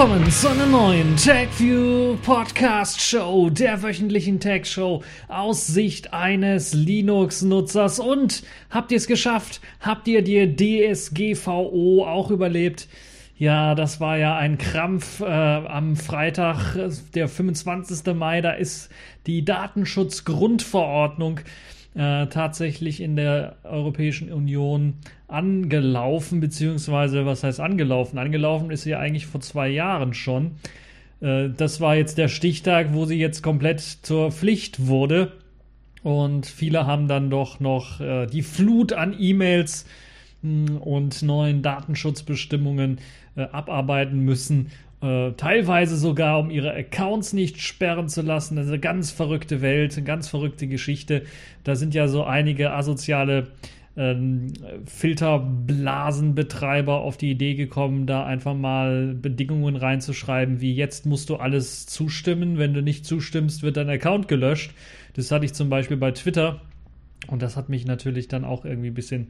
willkommen zu einer neuen TechView Podcast Show, der wöchentlichen Tech Show aus Sicht eines Linux-Nutzers. Und habt ihr es geschafft? Habt ihr die DSGVO auch überlebt? Ja, das war ja ein Krampf äh, am Freitag, der 25. Mai. Da ist die Datenschutzgrundverordnung äh, tatsächlich in der Europäischen Union angelaufen, beziehungsweise was heißt angelaufen? Angelaufen ist sie ja eigentlich vor zwei Jahren schon. Äh, das war jetzt der Stichtag, wo sie jetzt komplett zur Pflicht wurde. Und viele haben dann doch noch äh, die Flut an E-Mails hm, und neuen Datenschutzbestimmungen äh, abarbeiten müssen. Äh, teilweise sogar, um ihre Accounts nicht sperren zu lassen. Das ist eine ganz verrückte Welt, eine ganz verrückte Geschichte. Da sind ja so einige asoziale ähm, Filterblasenbetreiber auf die Idee gekommen, da einfach mal Bedingungen reinzuschreiben, wie jetzt musst du alles zustimmen. Wenn du nicht zustimmst, wird dein Account gelöscht. Das hatte ich zum Beispiel bei Twitter. Und das hat mich natürlich dann auch irgendwie ein bisschen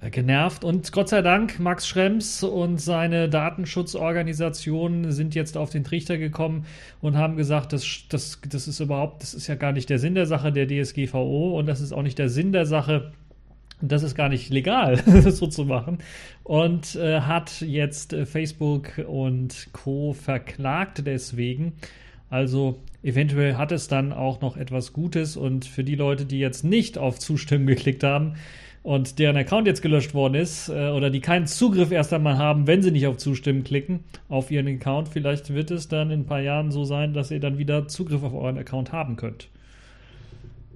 genervt. Und Gott sei Dank, Max Schrems und seine Datenschutzorganisation sind jetzt auf den Trichter gekommen und haben gesagt, das, das, das ist überhaupt, das ist ja gar nicht der Sinn der Sache der DSGVO und das ist auch nicht der Sinn der Sache. Das ist gar nicht legal, so zu machen. Und äh, hat jetzt äh, Facebook und Co. verklagt deswegen. Also eventuell hat es dann auch noch etwas Gutes. Und für die Leute, die jetzt nicht auf Zustimmen geklickt haben, und deren Account jetzt gelöscht worden ist äh, oder die keinen Zugriff erst einmal haben, wenn sie nicht auf Zustimmen klicken auf ihren Account, vielleicht wird es dann in ein paar Jahren so sein, dass ihr dann wieder Zugriff auf euren Account haben könnt.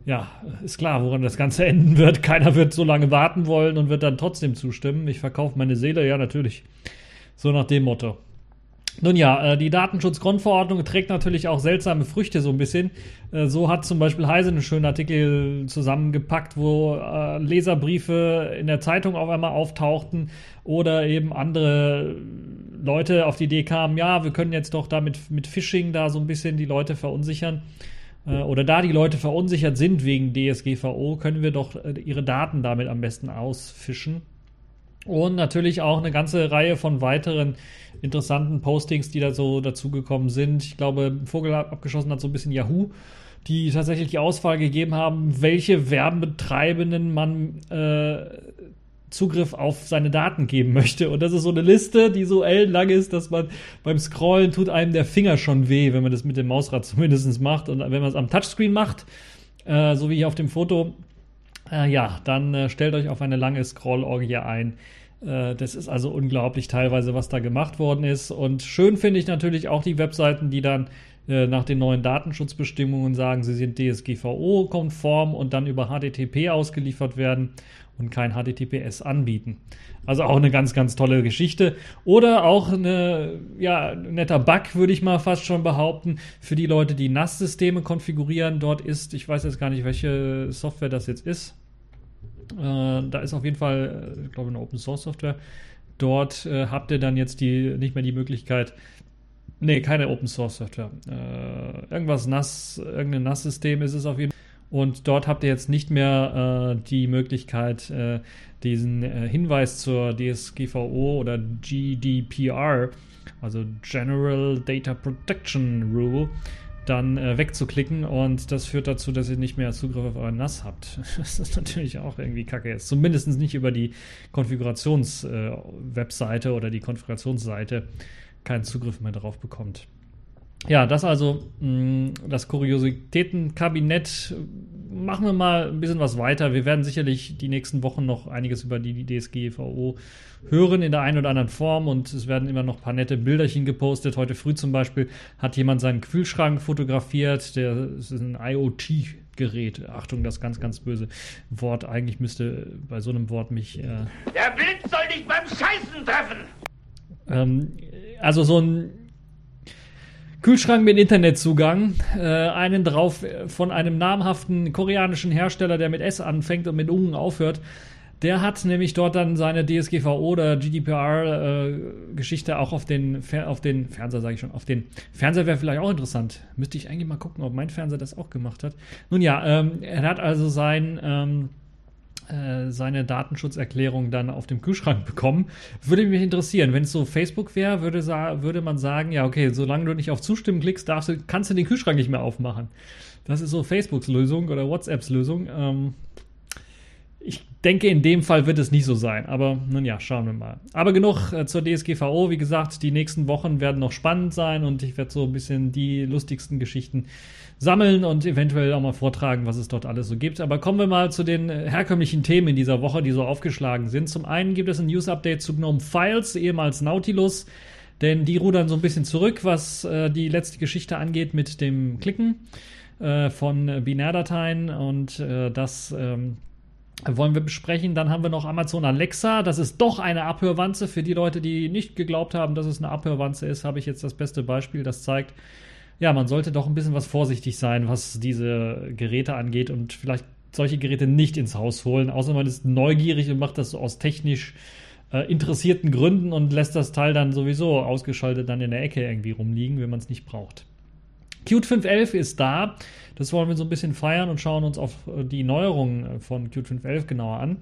Ja, ist klar, woran das Ganze enden wird. Keiner wird so lange warten wollen und wird dann trotzdem zustimmen. Ich verkaufe meine Seele, ja, natürlich. So nach dem Motto. Nun ja, äh, die Datenschutzgrundverordnung trägt natürlich auch seltsame Früchte so ein bisschen. Äh, so hat zum Beispiel Heise einen schönen Artikel zusammengepackt, wo äh, Leserbriefe in der Zeitung auf einmal auftauchten oder eben andere Leute auf die Idee kamen, ja, wir können jetzt doch damit mit Phishing da so ein bisschen die Leute verunsichern. Oder da die Leute verunsichert sind wegen DSGVO, können wir doch ihre Daten damit am besten ausfischen. Und natürlich auch eine ganze Reihe von weiteren interessanten Postings, die da so dazugekommen sind. Ich glaube, Vogel abgeschossen hat so ein bisschen Yahoo, die tatsächlich die Auswahl gegeben haben, welche Werbetreibenden man äh, Zugriff auf seine Daten geben möchte. Und das ist so eine Liste, die so ellenlang ist, dass man beim Scrollen tut einem der Finger schon weh, wenn man das mit dem Mausrad zumindest macht. Und wenn man es am Touchscreen macht, äh, so wie hier auf dem Foto, äh, ja, dann äh, stellt euch auf eine lange Scrollorgie ein. Äh, das ist also unglaublich teilweise, was da gemacht worden ist. Und schön finde ich natürlich auch die Webseiten, die dann äh, nach den neuen Datenschutzbestimmungen sagen, sie sind DSGVO-konform und dann über HTTP ausgeliefert werden und kein HTTPS anbieten. Also auch eine ganz, ganz tolle Geschichte. Oder auch eine, ja, netter Bug, würde ich mal fast schon behaupten, für die Leute, die NAS-Systeme konfigurieren. Dort ist, ich weiß jetzt gar nicht, welche Software das jetzt ist. Äh, da ist auf jeden Fall, äh, ich glaube, eine Open Source Software. Dort äh, habt ihr dann jetzt die, nicht mehr die Möglichkeit, nee, keine Open Source Software. Äh, irgendwas NAS, irgendein NAS-System ist es auf jeden Fall. Und dort habt ihr jetzt nicht mehr äh, die Möglichkeit, äh, diesen Hinweis zur DSGVO oder GDPR, also General Data Protection Rule, dann äh, wegzuklicken und das führt dazu, dass ihr nicht mehr Zugriff auf euren NAS habt. Das ist natürlich auch irgendwie kacke jetzt. Zumindest nicht über die Konfigurations-Webseite äh, oder die Konfigurationsseite keinen Zugriff mehr darauf bekommt. Ja, das also mh, mm, das Kuriositätenkabinett. Machen wir mal ein bisschen was weiter. Wir werden sicherlich die nächsten Wochen noch einiges über die DSGVO hören in der einen oder anderen Form und es werden immer noch ein paar nette Bilderchen gepostet. Heute früh zum Beispiel hat jemand seinen Kühlschrank fotografiert. Der das ist ein IoT. Gerät. Achtung, das ganz, ganz böse Wort. Eigentlich müsste bei so einem Wort mich. Äh der Blitz soll dich beim Scheißen treffen! Ähm, also so ein Kühlschrank mit Internetzugang, äh, einen drauf von einem namhaften koreanischen Hersteller, der mit S anfängt und mit Ungen aufhört. Der hat nämlich dort dann seine DSGVO oder GDPR-Geschichte äh, auch auf den, Fer auf den Fernseher, sage ich schon, auf den Fernseher wäre vielleicht auch interessant. Müsste ich eigentlich mal gucken, ob mein Fernseher das auch gemacht hat. Nun ja, ähm, er hat also sein, ähm, äh, seine Datenschutzerklärung dann auf dem Kühlschrank bekommen. Würde mich interessieren. Wenn es so Facebook wäre, würde, würde man sagen, ja, okay, solange du nicht auf Zustimmen klickst, darfst du, kannst du den Kühlschrank nicht mehr aufmachen. Das ist so Facebooks Lösung oder WhatsApps Lösung. Ähm, ich denke, in dem Fall wird es nicht so sein. Aber nun ja, schauen wir mal. Aber genug äh, zur DSGVO. Wie gesagt, die nächsten Wochen werden noch spannend sein und ich werde so ein bisschen die lustigsten Geschichten sammeln und eventuell auch mal vortragen, was es dort alles so gibt. Aber kommen wir mal zu den herkömmlichen Themen in dieser Woche, die so aufgeschlagen sind. Zum einen gibt es ein News-Update zu GNOME Files, ehemals Nautilus. Denn die rudern so ein bisschen zurück, was äh, die letzte Geschichte angeht mit dem Klicken äh, von Binärdateien und äh, das ähm, wollen wir besprechen. Dann haben wir noch Amazon Alexa. Das ist doch eine Abhörwanze. Für die Leute, die nicht geglaubt haben, dass es eine Abhörwanze ist, habe ich jetzt das beste Beispiel. Das zeigt, ja, man sollte doch ein bisschen was vorsichtig sein, was diese Geräte angeht und vielleicht solche Geräte nicht ins Haus holen, außer man ist neugierig und macht das so aus technisch äh, interessierten Gründen und lässt das Teil dann sowieso ausgeschaltet dann in der Ecke irgendwie rumliegen, wenn man es nicht braucht. Qt 5.11 ist da. Das wollen wir so ein bisschen feiern und schauen uns auf äh, die Neuerungen von Qt 5.11 genauer an.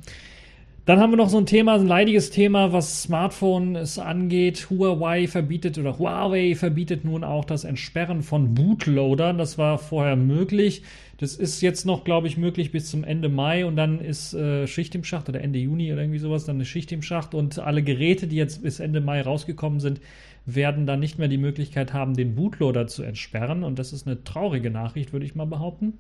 Dann haben wir noch so ein Thema, ein leidiges Thema, was Smartphones angeht. Huawei verbietet oder Huawei verbietet nun auch das Entsperren von Bootloadern. Das war vorher möglich. Das ist jetzt noch, glaube ich, möglich bis zum Ende Mai und dann ist äh, Schicht im Schacht oder Ende Juni oder irgendwie sowas, dann ist Schicht im Schacht und alle Geräte, die jetzt bis Ende Mai rausgekommen sind, werden dann nicht mehr die Möglichkeit haben, den Bootloader zu entsperren. Und das ist eine traurige Nachricht, würde ich mal behaupten.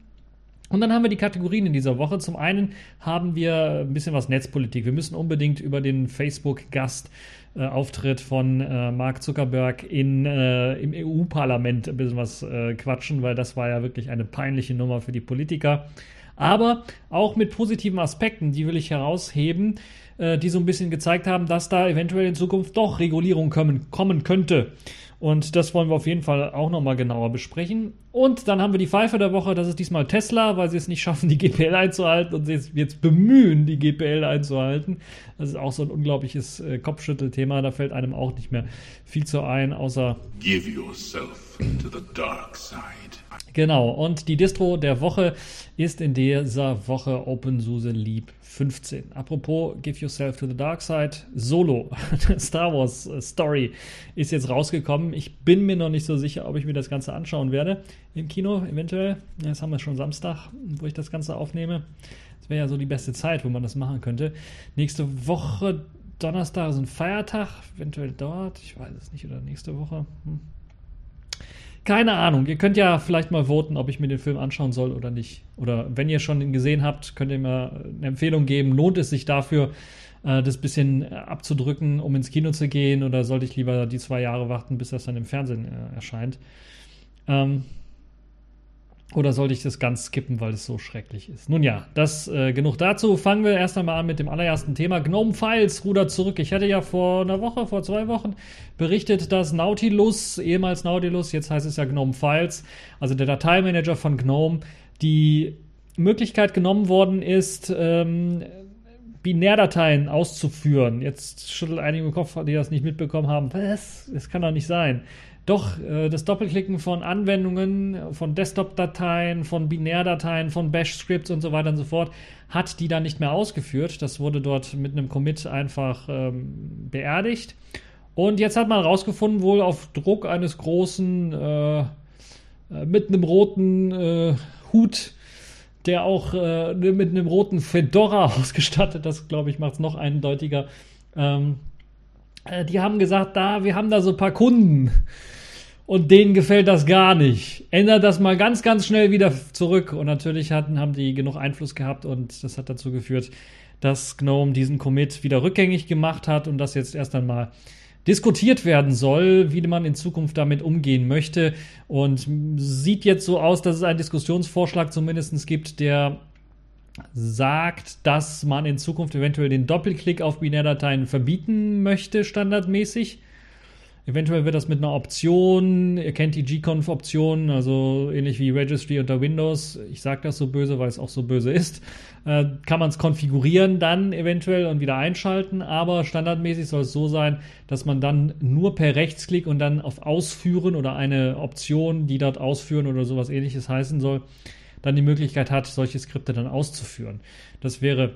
Und dann haben wir die Kategorien in dieser Woche. Zum einen haben wir ein bisschen was Netzpolitik. Wir müssen unbedingt über den Facebook-Gastauftritt äh, von äh, Mark Zuckerberg in, äh, im EU-Parlament ein bisschen was äh, quatschen, weil das war ja wirklich eine peinliche Nummer für die Politiker. Aber auch mit positiven Aspekten, die will ich herausheben, äh, die so ein bisschen gezeigt haben, dass da eventuell in Zukunft doch Regulierung kommen, kommen könnte. Und das wollen wir auf jeden Fall auch nochmal genauer besprechen. Und dann haben wir die Pfeife der Woche, das ist diesmal Tesla, weil sie es nicht schaffen, die GPL einzuhalten und sie es jetzt bemühen, die GPL einzuhalten. Das ist auch so ein unglaubliches äh, Kopfschüttelthema, da fällt einem auch nicht mehr viel zu ein, außer Give yourself to the dark side. Genau, und die Distro der Woche ist in dieser Woche OpenSUSE Leap 15. Apropos Give Yourself to the Dark Side, Solo, Star Wars äh, Story ist jetzt rausgekommen. Ich bin mir noch nicht so sicher, ob ich mir das Ganze anschauen werde im Kino, eventuell. Jetzt haben wir schon Samstag, wo ich das Ganze aufnehme. Das wäre ja so die beste Zeit, wo man das machen könnte. Nächste Woche, Donnerstag ist ein Feiertag, eventuell dort, ich weiß es nicht, oder nächste Woche. Hm. Keine Ahnung. Ihr könnt ja vielleicht mal voten, ob ich mir den Film anschauen soll oder nicht. Oder wenn ihr schon ihn gesehen habt, könnt ihr mir eine Empfehlung geben. Lohnt es sich dafür, äh, das bisschen abzudrücken, um ins Kino zu gehen? Oder sollte ich lieber die zwei Jahre warten, bis das dann im Fernsehen äh, erscheint? Ähm, oder sollte ich das ganz skippen, weil es so schrecklich ist? Nun ja, das äh, genug dazu. Fangen wir erst einmal an mit dem allerersten Thema. Gnome Files rudert zurück. Ich hatte ja vor einer Woche, vor zwei Wochen berichtet, dass Nautilus, ehemals Nautilus, jetzt heißt es ja Gnome Files, also der Dateimanager von Gnome, die Möglichkeit genommen worden ist, ähm, Binärdateien auszuführen. Jetzt schüttelt einige im Kopf, die das nicht mitbekommen haben. Was? Das kann doch nicht sein. Doch, äh, das Doppelklicken von Anwendungen, von Desktop-Dateien, von Binärdateien, von Bash-Scripts und so weiter und so fort, hat die dann nicht mehr ausgeführt. Das wurde dort mit einem Commit einfach ähm, beerdigt. Und jetzt hat man herausgefunden, wohl auf Druck eines großen, äh, äh mit einem roten äh, Hut, der auch äh, mit einem roten Fedora ausgestattet, das glaube ich macht es noch eindeutiger, ähm, äh, die haben gesagt, da, wir haben da so ein paar Kunden und denen gefällt das gar nicht. Ändert das mal ganz, ganz schnell wieder zurück. Und natürlich hatten, haben die genug Einfluss gehabt und das hat dazu geführt, dass GNOME diesen Commit wieder rückgängig gemacht hat und das jetzt erst einmal diskutiert werden soll, wie man in Zukunft damit umgehen möchte. Und sieht jetzt so aus, dass es einen Diskussionsvorschlag zumindest gibt, der sagt, dass man in Zukunft eventuell den Doppelklick auf Binärdateien verbieten möchte, standardmäßig. Eventuell wird das mit einer Option, ihr kennt die gconf-Option, also ähnlich wie Registry unter Windows, ich sage das so böse, weil es auch so böse ist, äh, kann man es konfigurieren dann eventuell und wieder einschalten, aber standardmäßig soll es so sein, dass man dann nur per Rechtsklick und dann auf Ausführen oder eine Option, die dort ausführen oder sowas ähnliches heißen soll, dann die Möglichkeit hat, solche Skripte dann auszuführen. Das wäre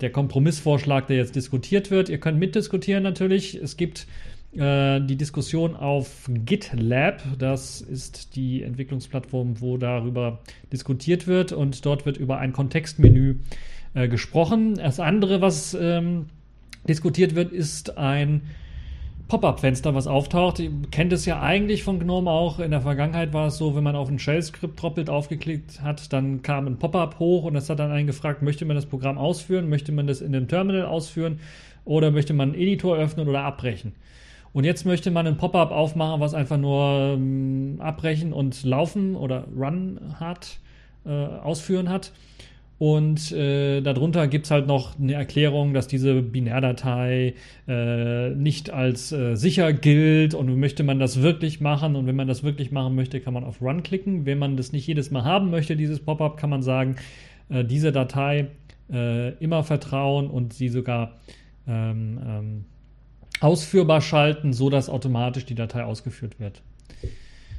der Kompromissvorschlag, der jetzt diskutiert wird. Ihr könnt mitdiskutieren natürlich. Es gibt äh, die Diskussion auf GitLab. Das ist die Entwicklungsplattform, wo darüber diskutiert wird und dort wird über ein Kontextmenü äh, gesprochen. Das andere, was ähm, diskutiert wird, ist ein Pop-up-Fenster, was auftaucht. Ihr kennt es ja eigentlich von GNOME auch. In der Vergangenheit war es so, wenn man auf ein Shell-Skript doppelt aufgeklickt hat, dann kam ein Pop-up hoch und das hat dann einen gefragt, möchte man das Programm ausführen, möchte man das in dem Terminal ausführen oder möchte man einen Editor öffnen oder abbrechen. Und jetzt möchte man ein Pop-up aufmachen, was einfach nur ähm, abbrechen und laufen oder run hat, äh, ausführen hat. Und äh, darunter gibt es halt noch eine Erklärung, dass diese Binärdatei äh, nicht als äh, sicher gilt und möchte man das wirklich machen und wenn man das wirklich machen möchte, kann man auf Run klicken. Wenn man das nicht jedes Mal haben möchte, dieses Pop-up, kann man sagen, äh, diese Datei äh, immer vertrauen und sie sogar ähm, ähm, ausführbar schalten, so dass automatisch die Datei ausgeführt wird.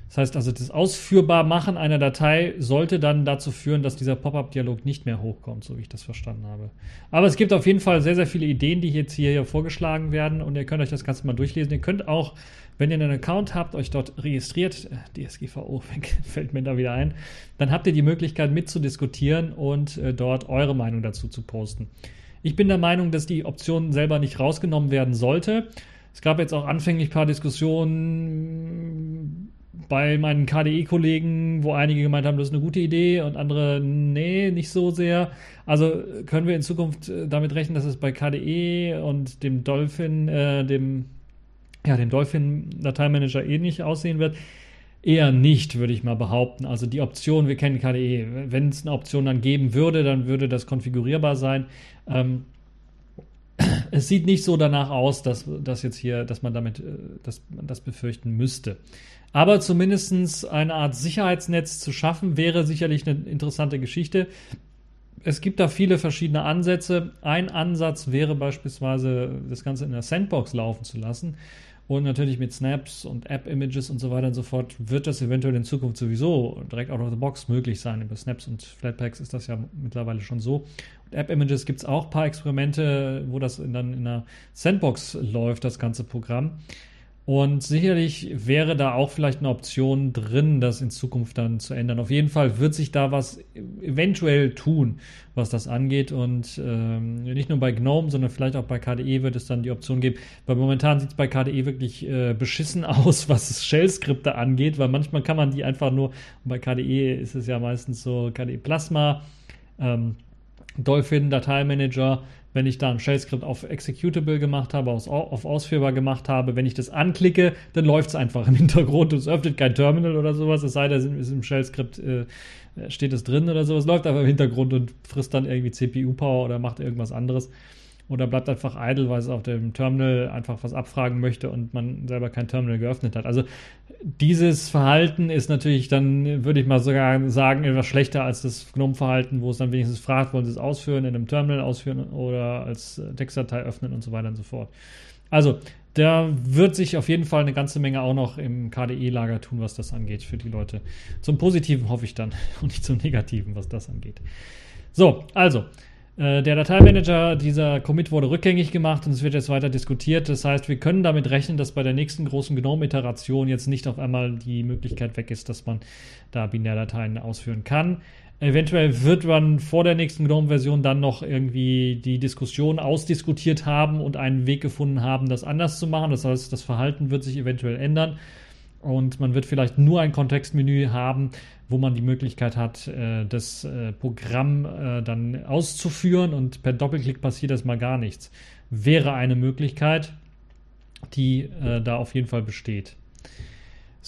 Das heißt also, das Ausführbarmachen einer Datei sollte dann dazu führen, dass dieser Pop-up-Dialog nicht mehr hochkommt, so wie ich das verstanden habe. Aber es gibt auf jeden Fall sehr, sehr viele Ideen, die jetzt hier, hier vorgeschlagen werden und ihr könnt euch das Ganze mal durchlesen. Ihr könnt auch, wenn ihr einen Account habt, euch dort registriert, äh, DSGVO fällt mir da wieder ein, dann habt ihr die Möglichkeit mitzudiskutieren und äh, dort eure Meinung dazu zu posten. Ich bin der Meinung, dass die Option selber nicht rausgenommen werden sollte. Es gab jetzt auch anfänglich ein paar Diskussionen bei meinen KDE-Kollegen, wo einige gemeint haben, das ist eine gute Idee und andere, nee, nicht so sehr. Also können wir in Zukunft äh, damit rechnen, dass es bei KDE und dem Dolphin, äh, dem, ja, dem Dolphin-Dateimanager ähnlich aussehen wird. Eher nicht, würde ich mal behaupten. Also die Option, wir kennen KDE, wenn es eine Option dann geben würde, dann würde das konfigurierbar sein. Ähm, es sieht nicht so danach aus, dass, dass jetzt hier, dass man damit, äh, dass man das befürchten müsste. Aber zumindest eine Art Sicherheitsnetz zu schaffen, wäre sicherlich eine interessante Geschichte. Es gibt da viele verschiedene Ansätze. Ein Ansatz wäre beispielsweise, das Ganze in der Sandbox laufen zu lassen. Und natürlich mit Snaps und App-Images und so weiter und so fort wird das eventuell in Zukunft sowieso direkt out of the box möglich sein. Über Snaps und Flatpaks ist das ja mittlerweile schon so. App-Images gibt es auch ein paar Experimente, wo das dann in einer Sandbox läuft, das ganze Programm. Und sicherlich wäre da auch vielleicht eine Option drin, das in Zukunft dann zu ändern. Auf jeden Fall wird sich da was eventuell tun, was das angeht. Und ähm, nicht nur bei GNOME, sondern vielleicht auch bei KDE wird es dann die Option geben. Weil momentan sieht es bei KDE wirklich äh, beschissen aus, was Shell-Skripte angeht, weil manchmal kann man die einfach nur, bei KDE ist es ja meistens so KDE Plasma, ähm, Dolphin, Dateimanager, wenn ich da ein Shell-Skript auf Executable gemacht habe, auf ausführbar gemacht habe, wenn ich das anklicke, dann läuft es einfach im Hintergrund und es öffnet kein Terminal oder sowas, es sei denn, ist im Shell-Skript äh, steht es drin oder sowas, läuft einfach im Hintergrund und frisst dann irgendwie CPU-Power oder macht irgendwas anderes oder bleibt einfach idle, weil es auf dem Terminal einfach was abfragen möchte und man selber kein Terminal geöffnet hat. Also dieses Verhalten ist natürlich dann, würde ich mal sogar sagen, etwas schlechter als das GNOME-Verhalten, wo es dann wenigstens fragt, wollen Sie es ausführen, in einem Terminal ausführen oder als Textdatei öffnen und so weiter und so fort. Also, da wird sich auf jeden Fall eine ganze Menge auch noch im KDE-Lager tun, was das angeht, für die Leute. Zum Positiven hoffe ich dann und nicht zum Negativen, was das angeht. So, also, äh, der Dateimanager, dieser Commit wurde rückgängig gemacht und es wird jetzt weiter diskutiert. Das heißt, wir können damit rechnen, dass bei der nächsten großen GNOME-Iteration jetzt nicht auf einmal die Möglichkeit weg ist, dass man da Binärdateien ausführen kann. Eventuell wird man vor der nächsten GNOME-Version dann noch irgendwie die Diskussion ausdiskutiert haben und einen Weg gefunden haben, das anders zu machen. Das heißt, das Verhalten wird sich eventuell ändern und man wird vielleicht nur ein Kontextmenü haben, wo man die Möglichkeit hat, äh, das äh, Programm äh, dann auszuführen und per Doppelklick passiert erstmal gar nichts. Wäre eine Möglichkeit, die da auf jeden Fall besteht.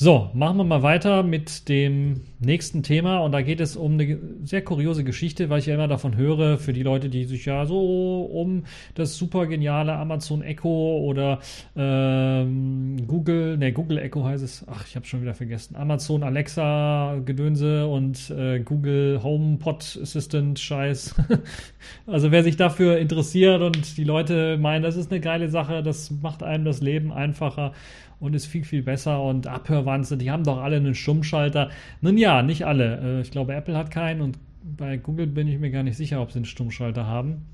So, machen wir mal weiter mit dem nächsten Thema. Und da geht es um eine sehr kuriose Geschichte, weil ich ja immer davon höre, für die Leute, die sich ja so um das super geniale Amazon Echo oder ähm, Google, ne, Google Echo heißt es, ach, ich habe schon wieder vergessen, Amazon Alexa Gedönse und äh, Google HomePod Assistant Scheiß. also wer sich dafür interessiert und die Leute meinen, das ist eine geile Sache, das macht einem das Leben einfacher und ist viel, viel besser und Abhörwanze, die haben doch alle einen Stummschalter. Nun ja, nicht alle. Äh, ich glaube, Apple hat keinen und bei Google bin ich mir gar nicht sicher, ob sie einen Stummschalter haben.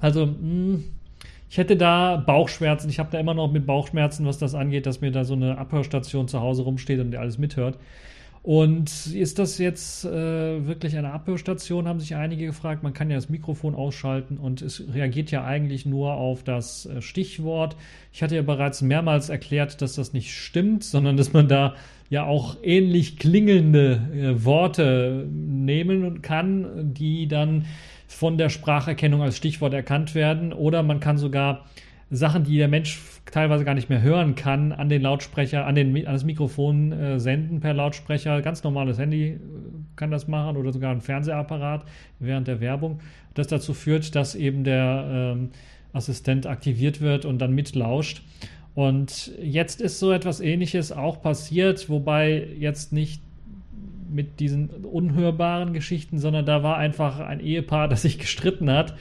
Also, hm, ich hätte da Bauchschmerzen. Ich habe da immer noch mit Bauchschmerzen, was das angeht, dass mir da so eine Abhörstation zu Hause rumsteht und alles mithört. Und ist das jetzt äh, wirklich eine Abhörstation, haben sich einige gefragt. Man kann ja das Mikrofon ausschalten und es reagiert ja eigentlich nur auf das äh, Stichwort. Ich hatte ja bereits mehrmals erklärt, dass das nicht stimmt, sondern dass man da ja auch ähnlich klingelnde äh, Worte nehmen kann, die dann von der Spracherkennung als Stichwort erkannt werden. Oder man kann sogar Sachen, die der Mensch teilweise gar nicht mehr hören kann, an den Lautsprecher, an, den, an das Mikrofon äh, senden per Lautsprecher. Ganz normales Handy äh, kann das machen oder sogar ein Fernsehapparat während der Werbung. Das dazu führt, dass eben der ähm, Assistent aktiviert wird und dann mitlauscht. Und jetzt ist so etwas Ähnliches auch passiert, wobei jetzt nicht mit diesen unhörbaren Geschichten, sondern da war einfach ein Ehepaar, das sich gestritten hat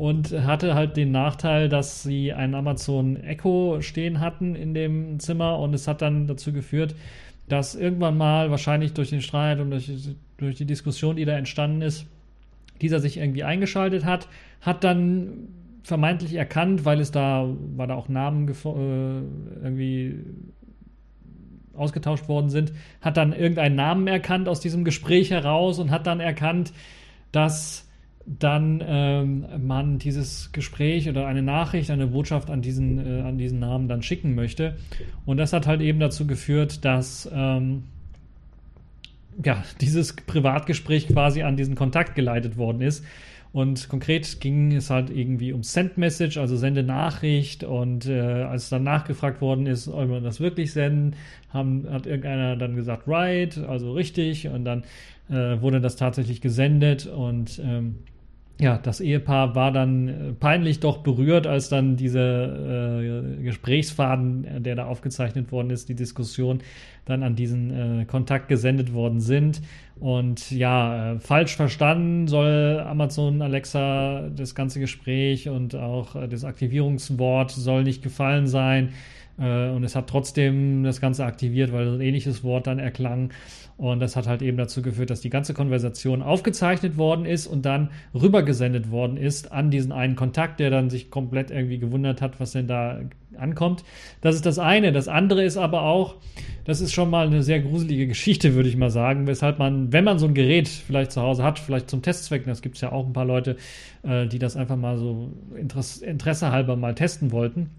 und hatte halt den Nachteil, dass sie einen Amazon Echo stehen hatten in dem Zimmer und es hat dann dazu geführt, dass irgendwann mal wahrscheinlich durch den Streit und durch, durch die Diskussion, die da entstanden ist, dieser sich irgendwie eingeschaltet hat, hat dann vermeintlich erkannt, weil es da, weil da auch Namen äh, irgendwie ausgetauscht worden sind, hat dann irgendeinen Namen erkannt aus diesem Gespräch heraus und hat dann erkannt, dass dann ähm, man dieses Gespräch oder eine Nachricht, eine Botschaft an diesen, äh, an diesen Namen dann schicken möchte. Und das hat halt eben dazu geführt, dass ähm, ja, dieses Privatgespräch quasi an diesen Kontakt geleitet worden ist. Und konkret ging es halt irgendwie um Send Message, also Sende Nachricht. Und äh, als dann nachgefragt worden ist, soll man das wirklich senden, haben, hat irgendeiner dann gesagt, right, also richtig. Und dann äh, wurde das tatsächlich gesendet. Und ähm, ja, das Ehepaar war dann äh, peinlich doch berührt, als dann dieser äh, Gesprächsfaden, der da aufgezeichnet worden ist, die Diskussion dann an diesen äh, Kontakt gesendet worden sind. Und ja, äh, falsch verstanden soll Amazon Alexa das ganze Gespräch und auch äh, das Aktivierungswort soll nicht gefallen sein. Äh, und es hat trotzdem das Ganze aktiviert, weil ein ähnliches Wort dann erklang. Und das hat halt eben dazu geführt, dass die ganze Konversation aufgezeichnet worden ist und dann rübergesendet worden ist an diesen einen Kontakt, der dann sich komplett irgendwie gewundert hat, was denn da ankommt. Das ist das eine. Das andere ist aber auch, das ist schon mal eine sehr gruselige Geschichte, würde ich mal sagen, weshalb man, wenn man so ein Gerät vielleicht zu Hause hat, vielleicht zum Testzweck, das gibt es ja auch ein paar Leute, äh, die das einfach mal so Interesse, halber mal testen wollten.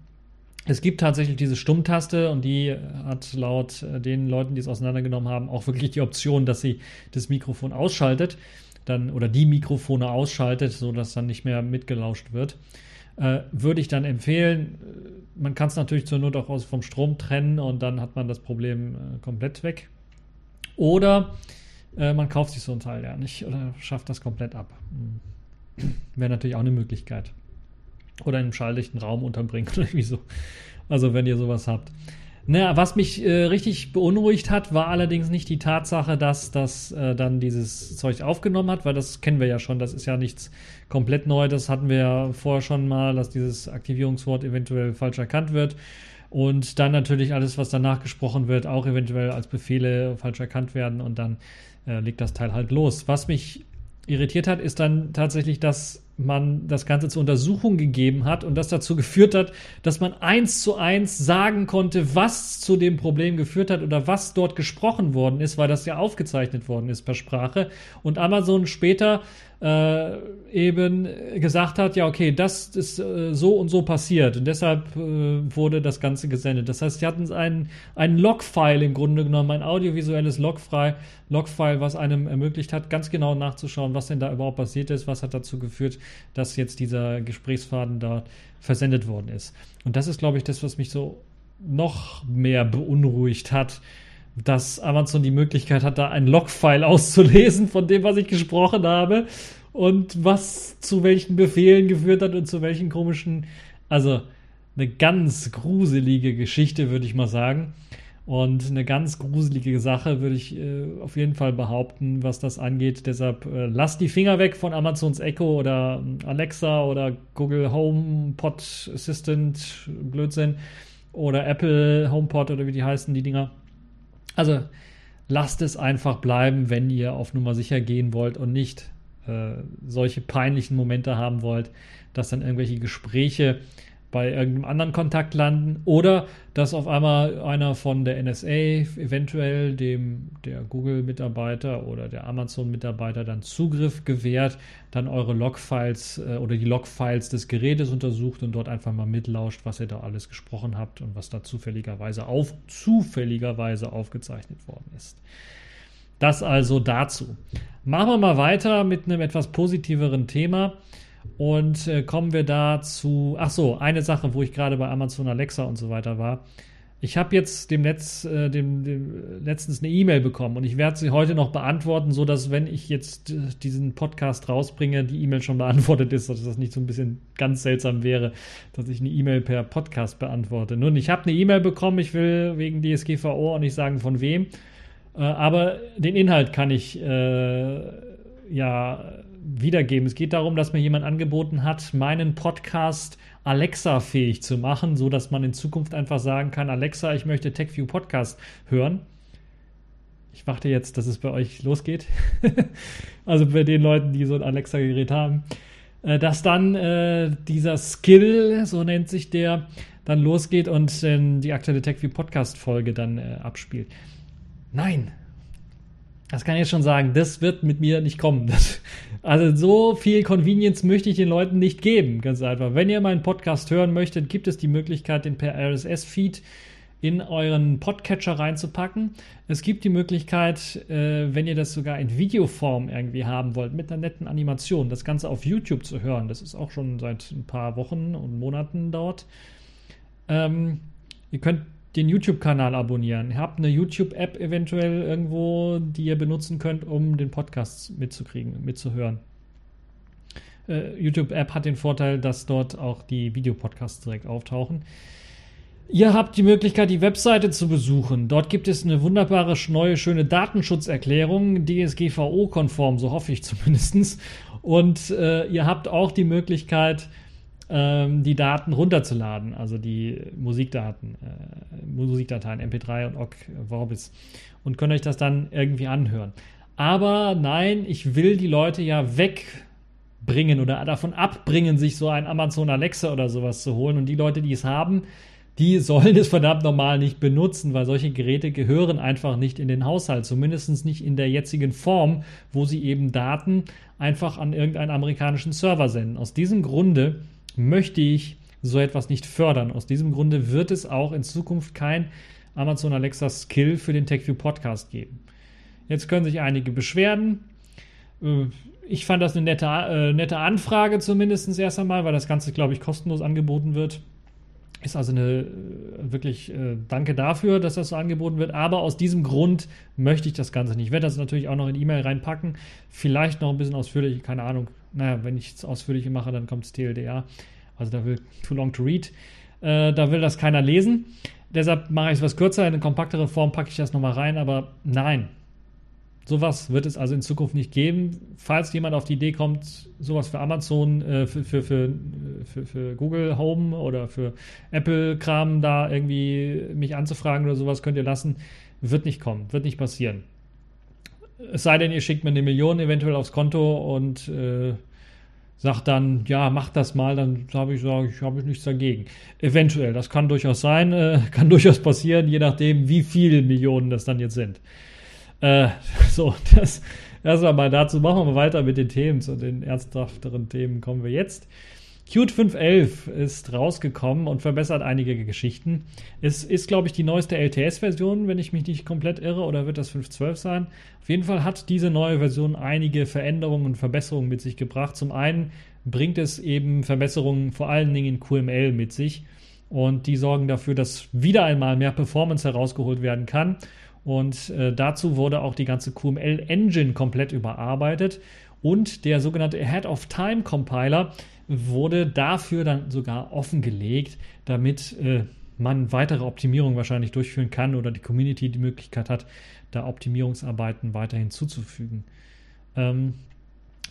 Es gibt tatsächlich diese Stummtaste und die hat laut äh, den Leuten, die es auseinandergenommen haben, auch wirklich die Option, dass sie das Mikrofon ausschaltet, dann oder die Mikrofone ausschaltet, sodass dann nicht mehr mitgelauscht wird äh, würde ich dann empfehlen. Man kann es natürlich zur Not auch aus, vom Strom trennen und dann hat man das Problem äh, komplett weg. Oder äh, man kauft sich so ein Teil ja nicht oder schafft das komplett ab. Hm. Wäre natürlich auch eine Möglichkeit. Oder in einem schalldichten Raum unterbringen oder irgendwie so. Also wenn ihr sowas habt. Naja, was mich äh, richtig beunruhigt hat, war allerdings nicht die Tatsache, dass das äh, dann dieses Zeug aufgenommen hat, weil das kennen wir ja schon, das ist ja nichts komplett neu, das hatten wir ja vorher schon mal, dass dieses Aktivierungswort eventuell falsch erkannt wird. Und dann natürlich alles, was danach gesprochen wird, auch eventuell als Befehle falsch erkannt werden und dann äh, legt das Teil halt los. Was mich irritiert hat, ist dann tatsächlich, dass man das Ganze zur Untersuchung gegeben hat und das dazu geführt hat, dass man eins zu eins sagen konnte, was zu dem Problem geführt hat oder was dort gesprochen worden ist, weil das ja aufgezeichnet worden ist per Sprache. Und Amazon später äh, eben gesagt hat, ja, okay, das ist äh, so und so passiert und deshalb äh, wurde das Ganze gesendet. Das heißt, sie hatten einen, einen Logfile im Grunde genommen, ein audiovisuelles Logfile, Logfile, was einem ermöglicht hat, ganz genau nachzuschauen, was denn da überhaupt passiert ist, was hat dazu geführt, dass jetzt dieser Gesprächsfaden da versendet worden ist. Und das ist, glaube ich, das, was mich so noch mehr beunruhigt hat, dass Amazon die Möglichkeit hat, da ein Logfile auszulesen von dem, was ich gesprochen habe und was zu welchen Befehlen geführt hat und zu welchen komischen, also eine ganz gruselige Geschichte, würde ich mal sagen. Und eine ganz gruselige Sache, würde ich äh, auf jeden Fall behaupten, was das angeht. Deshalb äh, lasst die Finger weg von Amazons Echo oder ähm, Alexa oder Google Home Pod Assistant, Blödsinn, oder Apple HomePod oder wie die heißen, die Dinger. Also lasst es einfach bleiben, wenn ihr auf Nummer sicher gehen wollt und nicht äh, solche peinlichen Momente haben wollt, dass dann irgendwelche Gespräche bei irgendeinem anderen Kontakt landen oder dass auf einmal einer von der NSA, eventuell dem der Google-Mitarbeiter oder der Amazon-Mitarbeiter dann Zugriff gewährt, dann eure Logfiles äh, oder die Logfiles des Gerätes untersucht und dort einfach mal mitlauscht, was ihr da alles gesprochen habt und was da zufälligerweise auf zufälligerweise aufgezeichnet worden ist. Das also dazu. Machen wir mal weiter mit einem etwas positiveren Thema. Und äh, kommen wir da zu, ach so, eine Sache, wo ich gerade bei Amazon Alexa und so weiter war. Ich habe jetzt dem Netz, äh, dem, dem, letztens eine E-Mail bekommen und ich werde sie heute noch beantworten, so dass wenn ich jetzt äh, diesen Podcast rausbringe, die E-Mail schon beantwortet ist, dass das nicht so ein bisschen ganz seltsam wäre, dass ich eine E-Mail per Podcast beantworte. Nun, ich habe eine E-Mail bekommen, ich will wegen DSGVO auch nicht sagen von wem, äh, aber den Inhalt kann ich äh, ja wiedergeben. Es geht darum, dass mir jemand angeboten hat, meinen Podcast Alexa-fähig zu machen, so dass man in Zukunft einfach sagen kann: Alexa, ich möchte TechView Podcast hören. Ich warte jetzt, dass es bei euch losgeht. also bei den Leuten, die so ein Alexa-Gerät haben. Äh, dass dann äh, dieser Skill, so nennt sich der, dann losgeht und äh, die aktuelle TechView Podcast-Folge dann äh, abspielt. Nein, das kann ich jetzt schon sagen, das wird mit mir nicht kommen. Das, also so viel Convenience möchte ich den Leuten nicht geben, ganz einfach. Wenn ihr meinen Podcast hören möchtet, gibt es die Möglichkeit, den per RSS-Feed in euren Podcatcher reinzupacken. Es gibt die Möglichkeit, äh, wenn ihr das sogar in Videoform irgendwie haben wollt, mit einer netten Animation, das Ganze auf YouTube zu hören. Das ist auch schon seit ein paar Wochen und Monaten dort. Ähm, ihr könnt den YouTube-Kanal abonnieren. Ihr habt eine YouTube-App eventuell irgendwo, die ihr benutzen könnt, um den Podcast mitzukriegen, mitzuhören. Äh, YouTube-App hat den Vorteil, dass dort auch die Videopodcasts direkt auftauchen. Ihr habt die Möglichkeit, die Webseite zu besuchen. Dort gibt es eine wunderbare, neue, schöne Datenschutzerklärung, DSGVO-konform, so hoffe ich zumindest. Und äh, ihr habt auch die Möglichkeit, ähm, die Daten runterzuladen, also die Musikdaten, äh, Musikdateien, MP3 und OGG, Vorbis und könnt euch das dann irgendwie anhören. Aber nein, ich will die Leute ja wegbringen oder davon abbringen, sich so ein Amazon Alexa oder sowas zu holen. Und die Leute, die es haben, die sollen es verdammt normal nicht benutzen, weil solche Geräte gehören einfach nicht in den Haushalt, zumindest nicht in der jetzigen Form, wo sie eben Daten einfach an irgendeinen amerikanischen Server senden. Aus diesem Grunde möchte ich so etwas nicht fördern. Aus diesem Grunde wird es auch in Zukunft kein Amazon Alexa Skill für den TechView Podcast geben. Jetzt können sich einige beschweren. Äh, ich fand das eine nette, äh, nette Anfrage zumindest erst einmal, weil das Ganze, glaube ich, kostenlos angeboten wird. Ist also eine äh, wirklich äh, Danke dafür, dass das so angeboten wird. Aber aus diesem Grund möchte ich das Ganze nicht. Ich werde das natürlich auch noch in E-Mail reinpacken. Vielleicht noch ein bisschen ausführlich, keine Ahnung. Naja, wenn ich es ausführlich mache, dann kommt es TLDR. Also da will too long to read. Äh, da will das keiner lesen. Deshalb mache ich es was kürzer. In eine kompaktere Form packe ich das nochmal rein. Aber nein, Sowas wird es also in Zukunft nicht geben. Falls jemand auf die Idee kommt, sowas für Amazon, äh, für, für, für, für, Google Home oder für Apple-Kram da irgendwie mich anzufragen oder sowas, könnt ihr lassen. Wird nicht kommen, wird nicht passieren. Es sei denn, ihr schickt mir eine Million eventuell aufs Konto und äh, sagt dann, ja, macht das mal, dann habe ich, sag ich, habe ich nichts dagegen. Eventuell, das kann durchaus sein, äh, kann durchaus passieren, je nachdem, wie viele Millionen das dann jetzt sind. Äh, so, das erstmal mal dazu. Machen wir weiter mit den Themen. Zu den ernsthafteren Themen kommen wir jetzt. Qt 5.11 ist rausgekommen und verbessert einige Geschichten. Es ist, glaube ich, die neueste LTS-Version, wenn ich mich nicht komplett irre, oder wird das 5.12 sein? Auf jeden Fall hat diese neue Version einige Veränderungen und Verbesserungen mit sich gebracht. Zum einen bringt es eben Verbesserungen vor allen Dingen in QML mit sich und die sorgen dafür, dass wieder einmal mehr Performance herausgeholt werden kann und äh, dazu wurde auch die ganze QML-Engine komplett überarbeitet. Und der sogenannte Ahead of Time Compiler wurde dafür dann sogar offengelegt, damit äh, man weitere Optimierungen wahrscheinlich durchführen kann oder die Community die Möglichkeit hat, da Optimierungsarbeiten weiter hinzuzufügen. Ähm,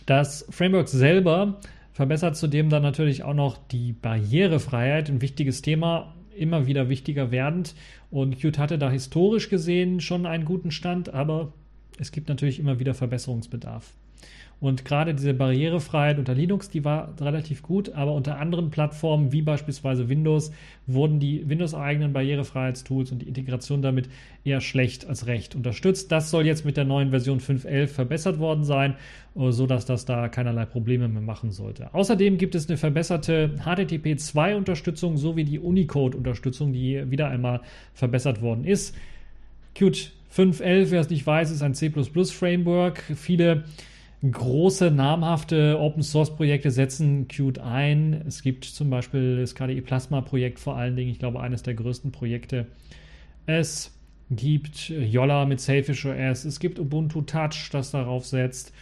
das Framework selber verbessert zudem dann natürlich auch noch die Barrierefreiheit, ein wichtiges Thema, immer wieder wichtiger werdend. Und Qt hatte da historisch gesehen schon einen guten Stand, aber es gibt natürlich immer wieder Verbesserungsbedarf. Und gerade diese Barrierefreiheit unter Linux, die war relativ gut, aber unter anderen Plattformen wie beispielsweise Windows wurden die Windows-eigenen Barrierefreiheitstools und die Integration damit eher schlecht als recht unterstützt. Das soll jetzt mit der neuen Version 5.11 verbessert worden sein, äh, sodass das da keinerlei Probleme mehr machen sollte. Außerdem gibt es eine verbesserte HTTP 2-Unterstützung sowie die Unicode-Unterstützung, die wieder einmal verbessert worden ist. Qt 5.11, wer es nicht weiß, ist ein C++-Framework. Viele große, namhafte Open-Source-Projekte setzen Qt ein. Es gibt zum Beispiel das KDE Plasma-Projekt vor allen Dingen, ich glaube, eines der größten Projekte. Es gibt Yolla mit Sailfish OS. Es gibt Ubuntu Touch, das darauf setzt.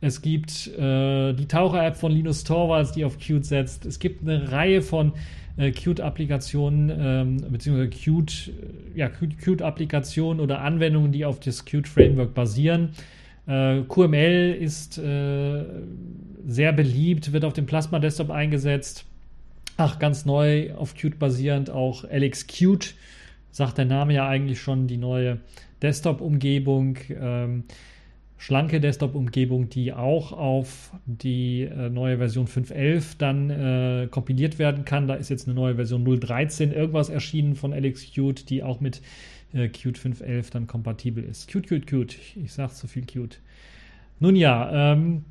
Es gibt äh, die Taucher-App von Linus Torvalds, die auf Qt setzt. Es gibt eine Reihe von äh, Qt-Applikationen, ähm, beziehungsweise Qt, ja, Qt-Applikationen oder Anwendungen, die auf das Qt-Framework basieren. Äh, QML ist äh, sehr beliebt, wird auf dem Plasma Desktop eingesetzt. Ach, ganz neu auf Qt basierend auch LXQt, sagt der Name ja eigentlich schon, die neue Desktop-Umgebung. Ähm, schlanke Desktop-Umgebung, die auch auf die äh, neue Version 5.11 dann äh, kompiliert werden kann. Da ist jetzt eine neue Version 0.13 irgendwas erschienen von LXQt, die auch mit äh, Qt 5.11 dann kompatibel ist. Qt, Qt, Qt. Ich sage zu viel Qt. Nun ja, ähm,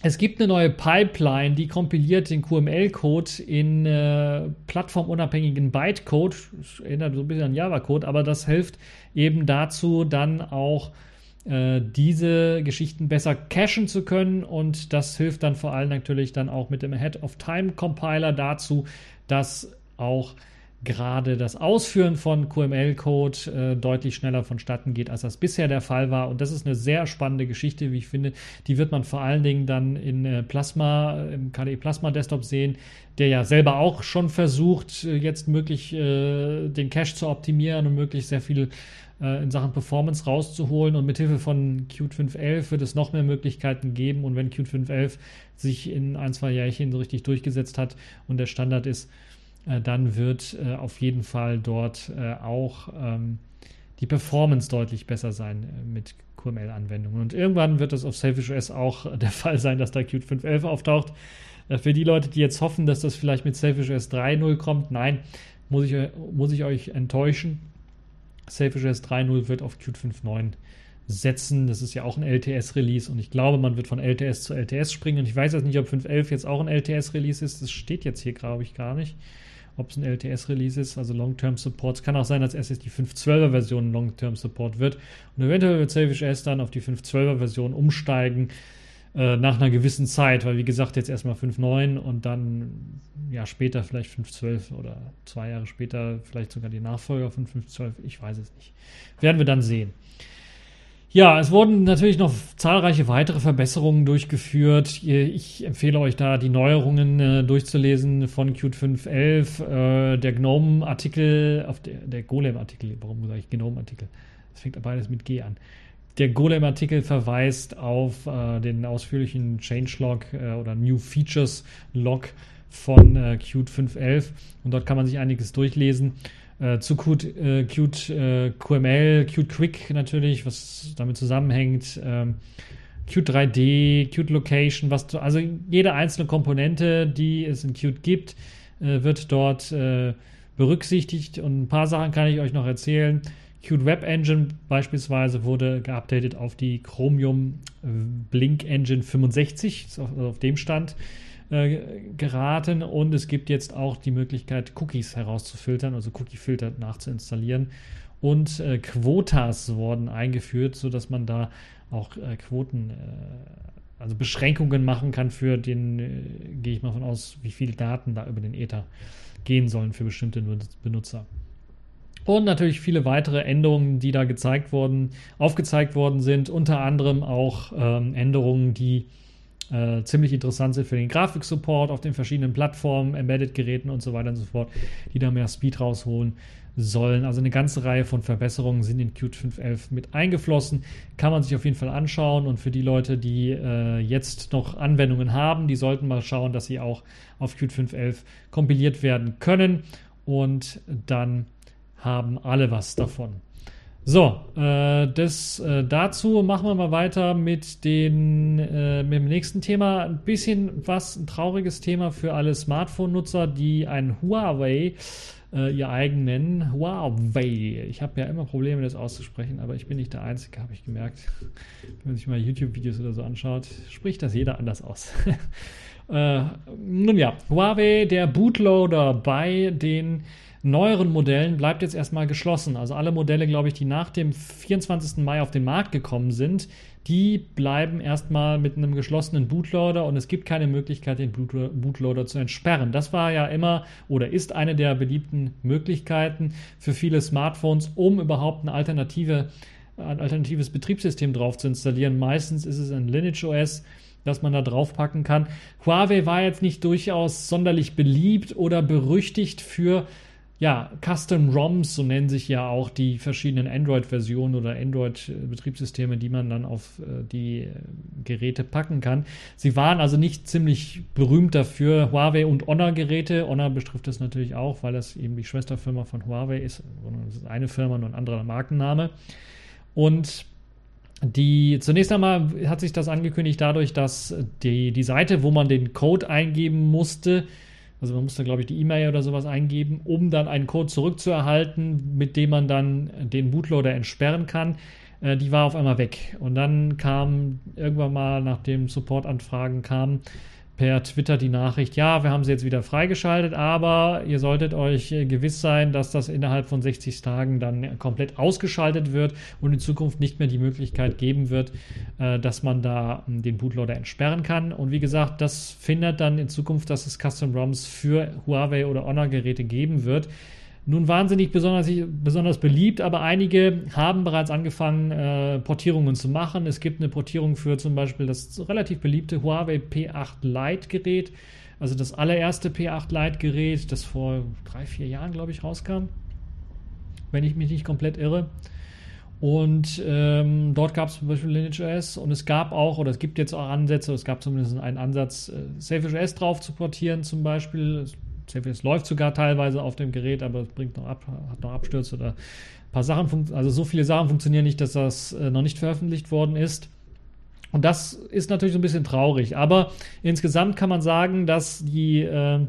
es gibt eine neue Pipeline, die kompiliert den QML-Code in äh, plattformunabhängigen Bytecode. Das erinnert so ein bisschen an Java-Code, aber das hilft eben dazu, dann auch äh, diese Geschichten besser cachen zu können und das hilft dann vor allem natürlich dann auch mit dem Head-of-Time-Compiler dazu, dass auch gerade das Ausführen von QML-Code äh, deutlich schneller vonstatten geht, als das bisher der Fall war. Und das ist eine sehr spannende Geschichte, wie ich finde. Die wird man vor allen Dingen dann in äh, Plasma, im KDE Plasma Desktop sehen, der ja selber auch schon versucht, äh, jetzt möglich äh, den Cache zu optimieren und möglichst sehr viel äh, in Sachen Performance rauszuholen. Und mithilfe von Qt 5.11 wird es noch mehr Möglichkeiten geben. Und wenn Qt 5.11 sich in ein, zwei Jährchen so richtig durchgesetzt hat und der Standard ist, dann wird äh, auf jeden Fall dort äh, auch ähm, die Performance deutlich besser sein mit QML-Anwendungen. Und irgendwann wird es auf Selfish OS auch der Fall sein, dass da Qt 5.11 auftaucht. Für die Leute, die jetzt hoffen, dass das vielleicht mit Selfish OS 3.0 kommt, nein, muss ich, muss ich euch enttäuschen. Selfish OS 3.0 wird auf Qt 5.9 setzen. Das ist ja auch ein LTS-Release und ich glaube, man wird von LTS zu LTS springen. Und ich weiß jetzt nicht, ob 5.11 jetzt auch ein LTS-Release ist. Das steht jetzt hier, glaube ich, gar nicht ob es ein LTS-Release ist, also Long-Term Support. Es kann auch sein, dass erst die 5.12er Version Long-Term Support wird. Und eventuell wird Selfish S dann auf die 5.12er Version umsteigen äh, nach einer gewissen Zeit, weil wie gesagt, jetzt erstmal 5.9 und dann ja später vielleicht 5.12 oder zwei Jahre später vielleicht sogar die Nachfolger von 5.12. Ich weiß es nicht. Werden wir dann sehen. Ja, es wurden natürlich noch zahlreiche weitere Verbesserungen durchgeführt. Ich empfehle euch da die Neuerungen äh, durchzulesen von Qt 5.11, äh, der GNOME-Artikel, der, der Golem-Artikel, warum sage ich GNOME-Artikel? Das fängt beides mit G an. Der Golem-Artikel verweist auf äh, den ausführlichen Changelog äh, oder New Features-Log von äh, Qt 5.11 und dort kann man sich einiges durchlesen. Äh, zu Qt, äh, Qt äh, QML, Qt Quick natürlich, was damit zusammenhängt. Ähm, Qt 3D, Qt Location, was also jede einzelne Komponente, die es in Qt gibt, äh, wird dort äh, berücksichtigt. Und ein paar Sachen kann ich euch noch erzählen. Qt Web Engine beispielsweise wurde geupdatet auf die Chromium Blink Engine 65, auf, auf dem Stand. Äh, geraten und es gibt jetzt auch die Möglichkeit, Cookies herauszufiltern, also Cookie-Filter nachzuinstallieren. Und äh, Quotas wurden eingeführt, sodass man da auch äh, Quoten, äh, also Beschränkungen machen kann für den, äh, gehe ich mal von aus, wie viele Daten da über den Ether gehen sollen für bestimmte Benutzer. Und natürlich viele weitere Änderungen, die da gezeigt wurden, aufgezeigt worden sind, unter anderem auch ähm, Änderungen, die äh, ziemlich interessant sind für den Grafiksupport auf den verschiedenen Plattformen, Embedded-Geräten und so weiter und so fort, die da mehr Speed rausholen sollen. Also eine ganze Reihe von Verbesserungen sind in Qt 5.11 mit eingeflossen. Kann man sich auf jeden Fall anschauen und für die Leute, die äh, jetzt noch Anwendungen haben, die sollten mal schauen, dass sie auch auf Qt 5.11 kompiliert werden können und dann haben alle was davon. So, äh, das äh, dazu machen wir mal weiter mit, den, äh, mit dem nächsten Thema. Ein bisschen was, ein trauriges Thema für alle Smartphone-Nutzer, die ein Huawei äh, ihr eigen nennen. Huawei. Ich habe ja immer Probleme, das auszusprechen, aber ich bin nicht der Einzige, habe ich gemerkt. Wenn man sich mal YouTube-Videos oder so anschaut, spricht das jeder anders aus. äh, nun ja, Huawei, der Bootloader bei den neueren Modellen bleibt jetzt erstmal geschlossen. Also alle Modelle, glaube ich, die nach dem 24. Mai auf den Markt gekommen sind, die bleiben erstmal mit einem geschlossenen Bootloader und es gibt keine Möglichkeit, den Bootloader zu entsperren. Das war ja immer oder ist eine der beliebten Möglichkeiten für viele Smartphones, um überhaupt eine alternative, ein alternatives Betriebssystem drauf zu installieren. Meistens ist es ein Lineage OS das man da draufpacken kann. Huawei war jetzt nicht durchaus sonderlich beliebt oder berüchtigt für ja, Custom ROMs, so nennen sich ja auch die verschiedenen Android-Versionen oder Android-Betriebssysteme, die man dann auf äh, die äh, Geräte packen kann. Sie waren also nicht ziemlich berühmt dafür. Huawei und Honor-Geräte. Honor betrifft das natürlich auch, weil das eben die Schwesterfirma von Huawei ist. Das ist eine Firma, nur ein anderer Markenname. Und die, zunächst einmal hat sich das angekündigt dadurch, dass die, die Seite, wo man den Code eingeben musste, also man musste, glaube ich, die E-Mail oder sowas eingeben, um dann einen Code zurückzuerhalten, mit dem man dann den Bootloader entsperren kann. Äh, die war auf einmal weg. Und dann kam irgendwann mal, nachdem Support-Anfragen kamen, per Twitter die Nachricht, ja, wir haben sie jetzt wieder freigeschaltet, aber ihr solltet euch äh, gewiss sein, dass das innerhalb von 60 Tagen dann komplett ausgeschaltet wird und in Zukunft nicht mehr die Möglichkeit geben wird, äh, dass man da ähm, den Bootloader entsperren kann. Und wie gesagt, das findet dann in Zukunft, dass es Custom ROMs für Huawei oder Honor Geräte geben wird nun wahnsinnig besonders, besonders beliebt, aber einige haben bereits angefangen, äh, Portierungen zu machen. Es gibt eine Portierung für zum Beispiel das relativ beliebte Huawei P8 Lite Gerät, also das allererste P8 Lite Gerät, das vor drei, vier Jahren, glaube ich, rauskam, wenn ich mich nicht komplett irre. Und ähm, dort gab es zum Beispiel Lineage OS und es gab auch, oder es gibt jetzt auch Ansätze, es gab zumindest einen Ansatz, äh, Selfish OS drauf zu portieren zum Beispiel. Es läuft sogar teilweise auf dem Gerät, aber es bringt noch ab, hat noch Abstürze oder ein paar Sachen, also so viele Sachen funktionieren nicht, dass das äh, noch nicht veröffentlicht worden ist. Und das ist natürlich so ein bisschen traurig. Aber insgesamt kann man sagen, dass die äh,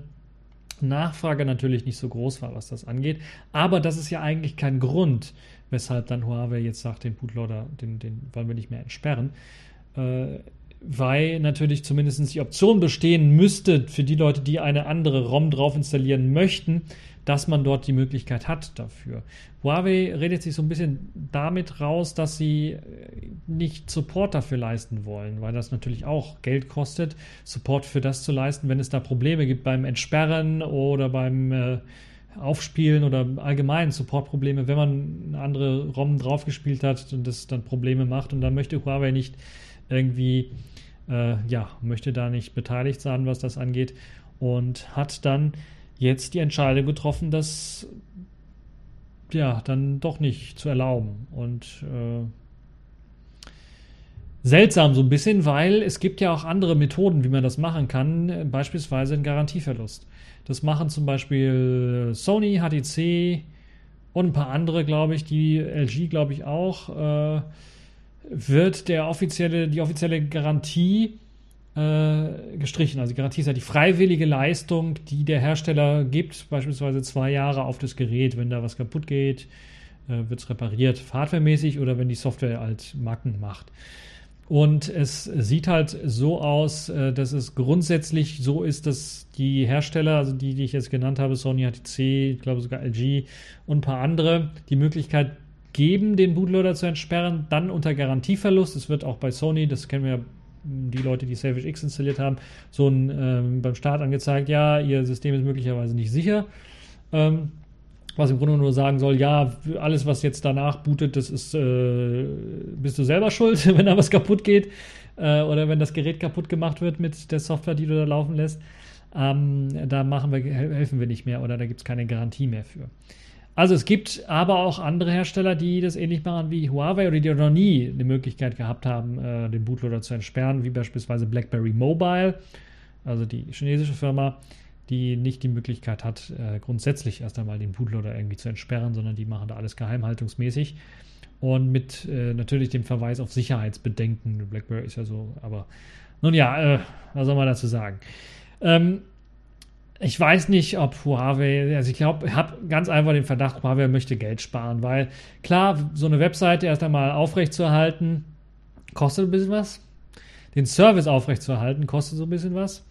Nachfrage natürlich nicht so groß war, was das angeht. Aber das ist ja eigentlich kein Grund, weshalb dann Huawei jetzt sagt, den Bootloader, den, den wollen wir nicht mehr entsperren. Äh, weil natürlich zumindest die Option bestehen müsste für die Leute, die eine andere ROM drauf installieren möchten, dass man dort die Möglichkeit hat dafür. Huawei redet sich so ein bisschen damit raus, dass sie äh, nicht Support dafür leisten wollen, weil das natürlich auch Geld kostet, Support für das zu leisten, wenn es da Probleme gibt beim Entsperren oder beim äh, Aufspielen oder allgemein Supportprobleme, wenn man eine andere ROM draufgespielt hat und das dann Probleme macht. Und dann möchte Huawei nicht irgendwie, äh, ja, möchte da nicht beteiligt sein, was das angeht. Und hat dann jetzt die Entscheidung getroffen, das ja dann doch nicht zu erlauben. Und äh, seltsam so ein bisschen, weil es gibt ja auch andere Methoden, wie man das machen kann, beispielsweise ein Garantieverlust. Das machen zum Beispiel Sony, HTC und ein paar andere, glaube ich, die LG, glaube ich, auch. Äh, wird der offizielle, die offizielle Garantie äh, gestrichen. Also die Garantie ist ja die freiwillige Leistung, die der Hersteller gibt, beispielsweise zwei Jahre auf das Gerät. Wenn da was kaputt geht, äh, wird es repariert, hardwaremäßig oder wenn die Software halt Macken macht. Und es sieht halt so aus, äh, dass es grundsätzlich so ist, dass die Hersteller, also die, die ich jetzt genannt habe, Sony, HTC, ich glaube sogar LG und ein paar andere, die Möglichkeit geben, den Bootloader zu entsperren, dann unter Garantieverlust. Es wird auch bei Sony, das kennen wir ja die Leute, die Savage X installiert haben, so ein, ähm, beim Start angezeigt, ja, ihr System ist möglicherweise nicht sicher. Ähm, was im Grunde nur sagen soll, ja, alles, was jetzt danach bootet, das ist, äh, bist du selber schuld, wenn da was kaputt geht äh, oder wenn das Gerät kaputt gemacht wird mit der Software, die du da laufen lässt. Ähm, da machen wir, helfen wir nicht mehr oder da gibt es keine Garantie mehr für. Also es gibt aber auch andere Hersteller, die das ähnlich machen wie Huawei oder die noch nie die Möglichkeit gehabt haben, äh, den Bootloader zu entsperren, wie beispielsweise BlackBerry Mobile, also die chinesische Firma, die nicht die Möglichkeit hat, äh, grundsätzlich erst einmal den Bootloader irgendwie zu entsperren, sondern die machen da alles geheimhaltungsmäßig. und mit äh, natürlich dem Verweis auf Sicherheitsbedenken. BlackBerry ist ja so, aber nun ja, äh, was soll man dazu sagen? Ähm, ich weiß nicht, ob Huawei, also ich glaube, ich habe ganz einfach den Verdacht, Huawei möchte Geld sparen, weil klar, so eine Webseite erst einmal aufrechtzuerhalten, kostet ein bisschen was. Den Service aufrechtzuerhalten, kostet so ein bisschen was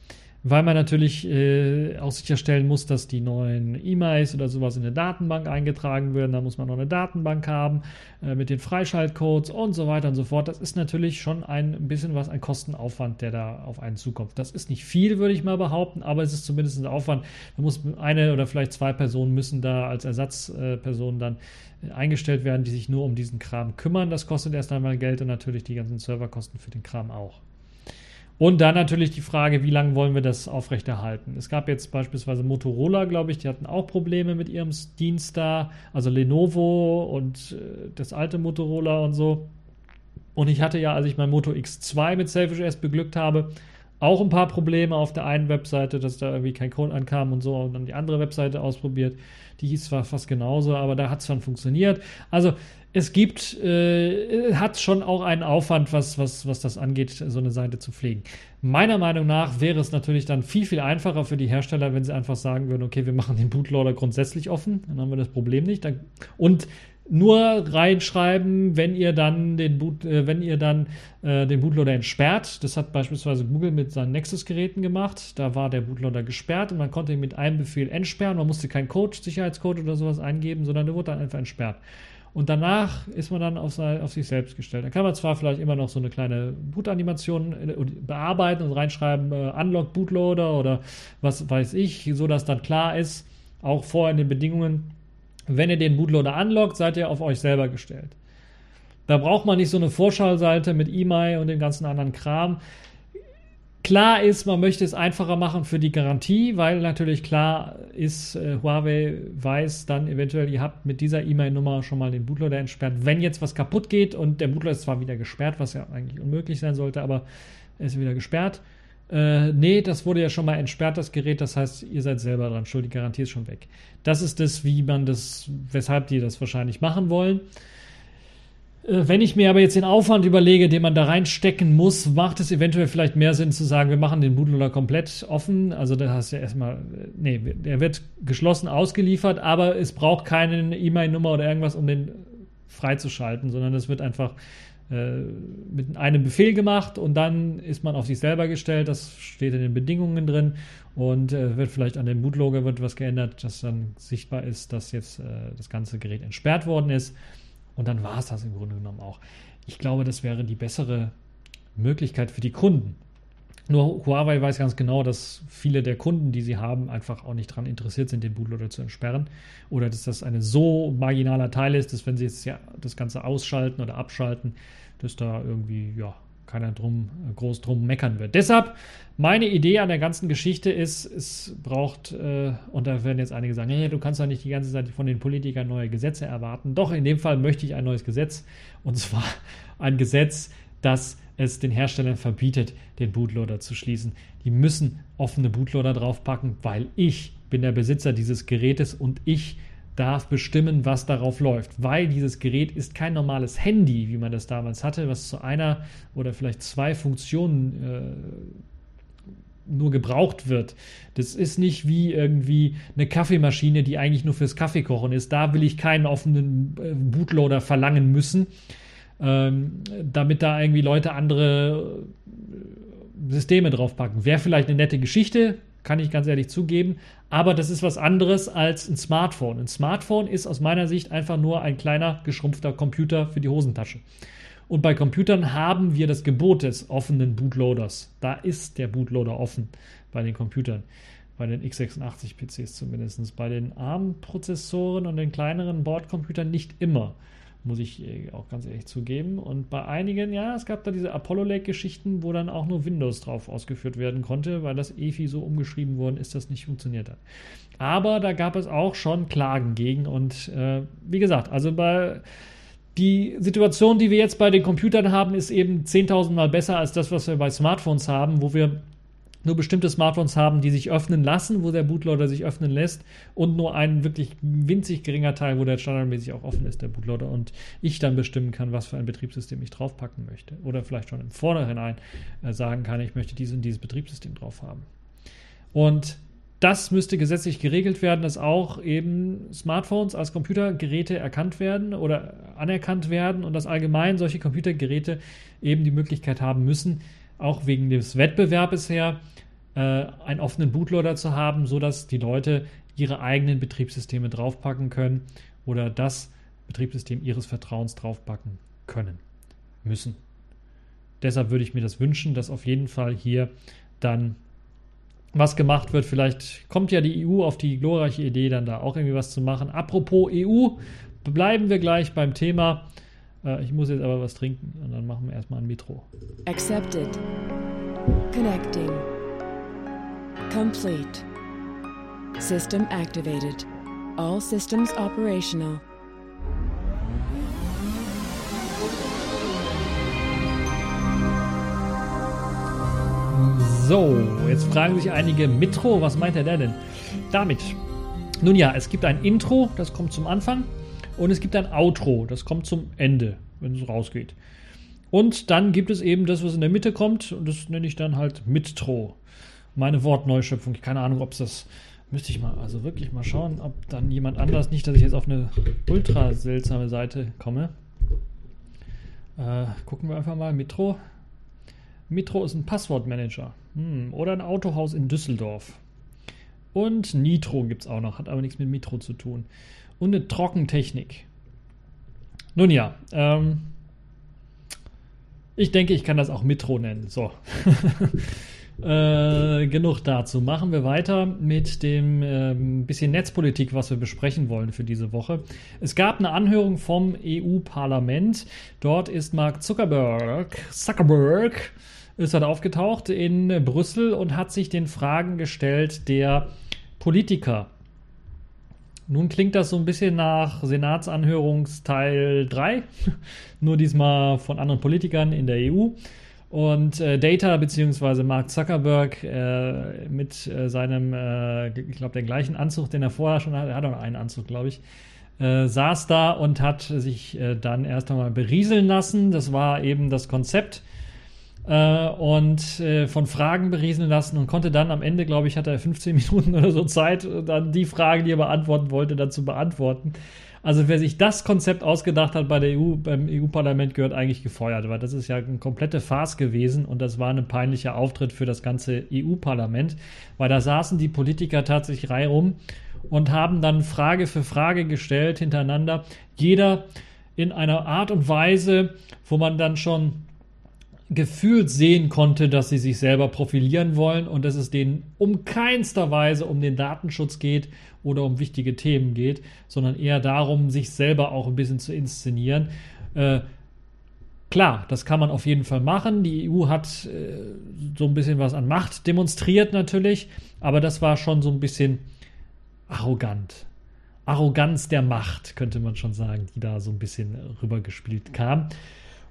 weil man natürlich äh, auch sicherstellen muss, dass die neuen E-Mails oder sowas in eine Datenbank eingetragen werden. Da muss man noch eine Datenbank haben äh, mit den Freischaltcodes und so weiter und so fort. Das ist natürlich schon ein bisschen was, ein Kostenaufwand, der da auf einen zukommt. Das ist nicht viel, würde ich mal behaupten, aber es ist zumindest ein Aufwand. Da muss eine oder vielleicht zwei Personen müssen da als Ersatzpersonen dann äh, eingestellt werden, die sich nur um diesen Kram kümmern. Das kostet erst einmal Geld und natürlich die ganzen Serverkosten für den Kram auch. Und dann natürlich die Frage, wie lange wollen wir das aufrechterhalten? Es gab jetzt beispielsweise Motorola, glaube ich, die hatten auch Probleme mit ihrem Dienst da, also Lenovo und äh, das alte Motorola und so. Und ich hatte ja, als ich mein Moto X2 mit Selfish S beglückt habe, auch ein paar Probleme auf der einen Webseite, dass da irgendwie kein Code ankam und so und dann die andere Webseite ausprobiert. Die hieß zwar fast genauso, aber da hat es dann funktioniert. Also es gibt, äh, hat schon auch einen Aufwand, was, was, was das angeht, so eine Seite zu pflegen. Meiner Meinung nach wäre es natürlich dann viel, viel einfacher für die Hersteller, wenn sie einfach sagen würden, okay, wir machen den Bootloader grundsätzlich offen, dann haben wir das Problem nicht. Und nur reinschreiben, wenn ihr dann den Boot, äh, wenn ihr dann äh, den Bootloader entsperrt. Das hat beispielsweise Google mit seinen Nexus-Geräten gemacht. Da war der Bootloader gesperrt und man konnte ihn mit einem Befehl entsperren. Man musste keinen Code, Sicherheitscode oder sowas eingeben, sondern der wurde dann einfach entsperrt. Und danach ist man dann auf, auf, sich selbst gestellt. Da kann man zwar vielleicht immer noch so eine kleine Boot-Animation äh, bearbeiten und reinschreiben, äh, Unlock Bootloader oder was weiß ich, so dass dann klar ist, auch vorher in den Bedingungen, wenn ihr den Bootloader unlockt, seid ihr auf euch selber gestellt. Da braucht man nicht so eine Vorschauseite mit E-Mail und dem ganzen anderen Kram. Klar ist, man möchte es einfacher machen für die Garantie, weil natürlich klar ist, äh, Huawei weiß dann eventuell, ihr habt mit dieser E-Mail-Nummer schon mal den Bootloader entsperrt. Wenn jetzt was kaputt geht und der Bootloader ist zwar wieder gesperrt, was ja eigentlich unmöglich sein sollte, aber er ist wieder gesperrt, äh, nee, das wurde ja schon mal entsperrt, das Gerät, das heißt, ihr seid selber dran schuld, die Garantie ist schon weg. Das ist das, wie man das, weshalb die das wahrscheinlich machen wollen. Äh, wenn ich mir aber jetzt den Aufwand überlege, den man da reinstecken muss, macht es eventuell vielleicht mehr Sinn zu sagen, wir machen den Bootloader komplett offen. Also da hast du ja erstmal, äh, nee, der wird geschlossen ausgeliefert, aber es braucht keine E-Mail-Nummer oder irgendwas, um den freizuschalten, sondern es wird einfach mit einem Befehl gemacht und dann ist man auf sich selber gestellt. Das steht in den Bedingungen drin und äh, wird vielleicht an dem Bootloader wird was geändert, dass dann sichtbar ist, dass jetzt äh, das ganze Gerät entsperrt worden ist. Und dann war es das im Grunde genommen auch. Ich glaube, das wäre die bessere Möglichkeit für die Kunden. Nur Huawei weiß ganz genau, dass viele der Kunden, die sie haben, einfach auch nicht daran interessiert sind, den Bootloader zu entsperren. Oder dass das ein so marginaler Teil ist, dass wenn sie jetzt ja das Ganze ausschalten oder abschalten, dass da irgendwie ja keiner drum, groß drum meckern wird. Deshalb, meine Idee an der ganzen Geschichte ist, es braucht, äh, und da werden jetzt einige sagen, hey, du kannst doch nicht die ganze Zeit von den Politikern neue Gesetze erwarten. Doch, in dem Fall möchte ich ein neues Gesetz. Und zwar ein Gesetz, das es den Herstellern verbietet, den Bootloader zu schließen. Die müssen offene Bootloader draufpacken, weil ich bin der Besitzer dieses Gerätes und ich darf bestimmen, was darauf läuft, weil dieses Gerät ist kein normales Handy, wie man das damals hatte, was zu einer oder vielleicht zwei Funktionen äh, nur gebraucht wird. Das ist nicht wie irgendwie eine Kaffeemaschine, die eigentlich nur fürs Kaffeekochen ist. Da will ich keinen offenen äh, Bootloader verlangen müssen, ähm, damit da irgendwie Leute andere Systeme draufpacken. Wäre vielleicht eine nette Geschichte, kann ich ganz ehrlich zugeben. Aber das ist was anderes als ein Smartphone. Ein Smartphone ist aus meiner Sicht einfach nur ein kleiner, geschrumpfter Computer für die Hosentasche. Und bei Computern haben wir das Gebot des offenen Bootloaders. Da ist der Bootloader offen bei den Computern. Bei den x86-PCs zumindest. Bei den ARM-Prozessoren und den kleineren Bordcomputern nicht immer muss ich äh, auch ganz ehrlich zugeben. Und bei einigen, ja, es gab da diese Apollo Lake-Geschichten, wo dann auch nur Windows drauf ausgeführt werden konnte, weil das EFI so umgeschrieben worden ist, dass nicht funktioniert hat. Aber da gab es auch schon Klagen gegen. Und äh, wie gesagt, also bei die Situation, die wir jetzt bei den Computern haben, ist eben 10.000 Mal besser als das, was wir bei Smartphones haben, wo wir nur bestimmte Smartphones haben, die sich öffnen lassen, wo der Bootloader sich öffnen lässt und nur ein wirklich winzig geringer Teil, wo der standardmäßig auch offen ist, der Bootloader und ich dann bestimmen kann, was für ein Betriebssystem ich draufpacken möchte oder vielleicht schon im Vornherein äh, sagen kann, ich möchte dieses und dieses Betriebssystem drauf haben. Und das müsste gesetzlich geregelt werden, dass auch eben Smartphones als Computergeräte erkannt werden oder anerkannt werden und dass allgemein solche Computergeräte eben die Möglichkeit haben müssen, auch wegen des Wettbewerbes her, äh, einen offenen Bootloader zu haben, sodass die Leute ihre eigenen Betriebssysteme draufpacken können oder das Betriebssystem ihres Vertrauens draufpacken können, müssen. Deshalb würde ich mir das wünschen, dass auf jeden Fall hier dann was gemacht wird. Vielleicht kommt ja die EU auf die glorreiche Idee, dann da auch irgendwie was zu machen. Apropos EU, bleiben wir gleich beim Thema. Äh, ich muss jetzt aber was trinken und dann machen wir erstmal ein Metro. Accepted. Connecting. Complete. System activated. All systems operational. So, jetzt fragen sich einige, Metro, was meint er denn damit? Nun ja, es gibt ein Intro, das kommt zum Anfang, und es gibt ein Outro, das kommt zum Ende, wenn es rausgeht. Und dann gibt es eben das, was in der Mitte kommt, und das nenne ich dann halt Mitro. Meine Wortneuschöpfung. Keine Ahnung, ob es das. Müsste ich mal, also wirklich mal schauen, ob dann jemand anders, nicht, dass ich jetzt auf eine ultra seltsame Seite komme. Äh, gucken wir einfach mal. Mitro. Mitro ist ein Passwortmanager. Hm, oder ein Autohaus in Düsseldorf. Und Nitro gibt es auch noch, hat aber nichts mit Mitro zu tun. Und eine Trockentechnik. Nun ja, ähm, ich denke, ich kann das auch Mitro nennen. So. äh, genug dazu. Machen wir weiter mit dem ähm, bisschen Netzpolitik, was wir besprechen wollen für diese Woche. Es gab eine Anhörung vom EU-Parlament. Dort ist Mark Zuckerberg, Zuckerberg ist halt aufgetaucht in Brüssel und hat sich den Fragen gestellt der Politiker. Nun klingt das so ein bisschen nach Senatsanhörungsteil 3, nur diesmal von anderen Politikern in der EU. Und äh, Data bzw. Mark Zuckerberg äh, mit äh, seinem, äh, ich glaube, den gleichen Anzug, den er vorher schon hatte, er hat auch einen Anzug, glaube ich, äh, saß da und hat sich äh, dann erst einmal berieseln lassen. Das war eben das Konzept äh, und äh, von Fragen berieseln lassen und konnte dann am Ende, glaube ich, hatte er 15 Minuten oder so Zeit, dann die Fragen, die er beantworten wollte, dann zu beantworten. Also wer sich das Konzept ausgedacht hat bei der EU, beim EU-Parlament, gehört eigentlich gefeuert, weil das ist ja eine komplette Farce gewesen und das war ein peinlicher Auftritt für das ganze EU-Parlament, weil da saßen die Politiker tatsächlich reihum und haben dann Frage für Frage gestellt hintereinander. Jeder in einer Art und Weise, wo man dann schon gefühlt sehen konnte, dass sie sich selber profilieren wollen und dass es denen um keinster Weise um den Datenschutz geht oder um wichtige Themen geht, sondern eher darum, sich selber auch ein bisschen zu inszenieren. Äh, klar, das kann man auf jeden Fall machen. Die EU hat äh, so ein bisschen was an Macht demonstriert natürlich, aber das war schon so ein bisschen arrogant. Arroganz der Macht, könnte man schon sagen, die da so ein bisschen rübergespielt kam.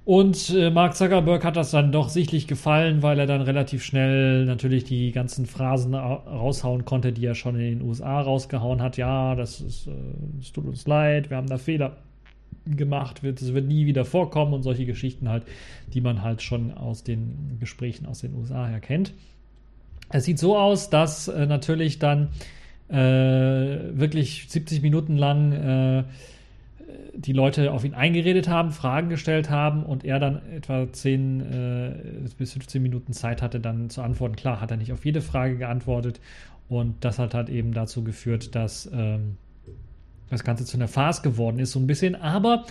Und äh, Mark Zuckerberg hat das dann doch sichtlich gefallen, weil er dann relativ schnell natürlich die ganzen Phrasen raushauen konnte, die er schon in den USA rausgehauen hat. Ja, das ist, äh, es tut uns leid, wir haben da Fehler gemacht, wird, es wird nie wieder vorkommen und solche Geschichten halt, die man halt schon aus den Gesprächen aus den USA her kennt. Es sieht so aus, dass äh, natürlich dann äh, wirklich 70 Minuten lang äh, die Leute auf ihn eingeredet haben, Fragen gestellt haben und er dann etwa 10 äh, bis 15 Minuten Zeit hatte, dann zu antworten. Klar, hat er nicht auf jede Frage geantwortet und das hat halt eben dazu geführt, dass ähm, das Ganze zu einer Farce geworden ist, so ein bisschen. Aber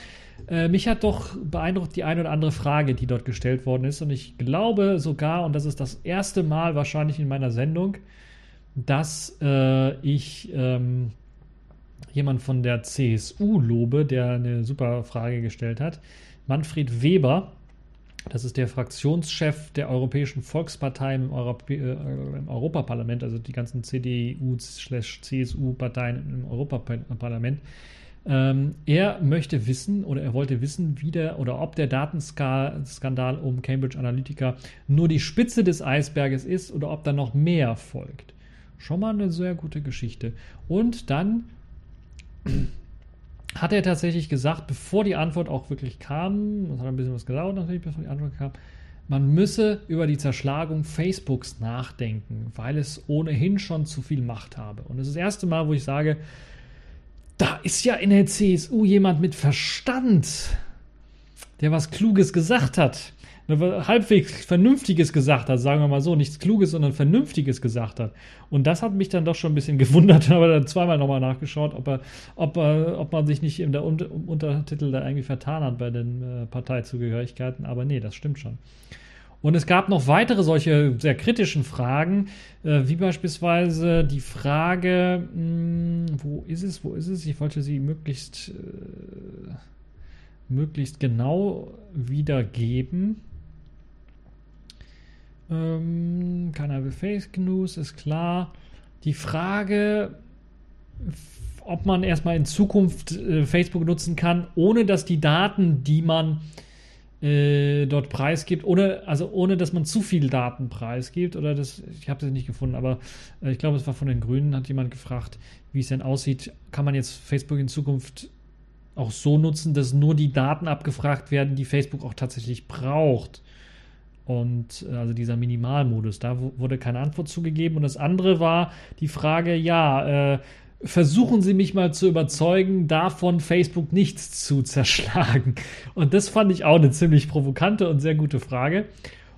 äh, mich hat doch beeindruckt die eine oder andere Frage, die dort gestellt worden ist und ich glaube sogar, und das ist das erste Mal wahrscheinlich in meiner Sendung, dass äh, ich. Ähm, jemand von der CSU lobe, der eine super Frage gestellt hat. Manfred Weber, das ist der Fraktionschef der Europäischen Volkspartei im, Europ äh, im Europaparlament, also die ganzen CDU-CSU-Parteien im Europaparlament. Ähm, er möchte wissen oder er wollte wissen, wie der oder ob der Datenskandal um Cambridge Analytica nur die Spitze des Eisberges ist oder ob da noch mehr folgt. Schon mal eine sehr gute Geschichte. Und dann hat er tatsächlich gesagt, bevor die Antwort auch wirklich kam, das hat ein bisschen was gedauert natürlich, bevor die Antwort kam, man müsse über die Zerschlagung Facebooks nachdenken, weil es ohnehin schon zu viel Macht habe. Und das ist das erste Mal, wo ich sage, da ist ja in der CSU jemand mit Verstand, der was Kluges gesagt hat. Halbwegs Vernünftiges gesagt hat, sagen wir mal so, nichts Kluges, sondern Vernünftiges gesagt hat. Und das hat mich dann doch schon ein bisschen gewundert, aber dann zweimal nochmal nachgeschaut, ob, er, ob, er, ob man sich nicht Unter Untertitel da irgendwie vertan hat bei den äh, Parteizugehörigkeiten. Aber nee, das stimmt schon. Und es gab noch weitere solche sehr kritischen Fragen, äh, wie beispielsweise die Frage, mh, wo ist es, wo ist es? Ich wollte sie möglichst, äh, möglichst genau wiedergeben. Ähm, keiner will Fake News, ist klar. Die Frage, ob man erstmal in Zukunft äh, Facebook nutzen kann, ohne dass die Daten, die man äh, dort preisgibt, ohne, also ohne dass man zu viel Daten preisgibt. Oder das, ich habe es nicht gefunden, aber äh, ich glaube, es war von den Grünen, hat jemand gefragt, wie es denn aussieht. Kann man jetzt Facebook in Zukunft auch so nutzen, dass nur die Daten abgefragt werden, die Facebook auch tatsächlich braucht? Und äh, also dieser Minimalmodus, da wurde keine Antwort zugegeben. Und das andere war die Frage, ja, äh, versuchen Sie mich mal zu überzeugen, davon Facebook nichts zu zerschlagen. Und das fand ich auch eine ziemlich provokante und sehr gute Frage.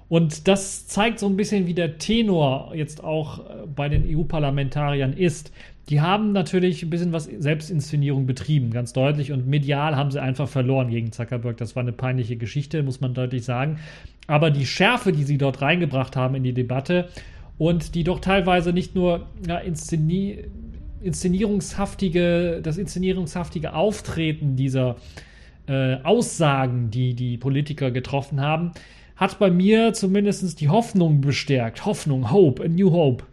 Und das zeigt so ein bisschen, wie der Tenor jetzt auch äh, bei den EU-Parlamentariern ist. Die haben natürlich ein bisschen was Selbstinszenierung betrieben, ganz deutlich. Und medial haben sie einfach verloren gegen Zuckerberg. Das war eine peinliche Geschichte, muss man deutlich sagen. Aber die Schärfe, die sie dort reingebracht haben in die Debatte und die doch teilweise nicht nur ja, inszeniert inszenierungshaftige, das inszenierungshaftige Auftreten dieser äh, Aussagen, die die Politiker getroffen haben, hat bei mir zumindest die Hoffnung bestärkt. Hoffnung, Hope, a new Hope.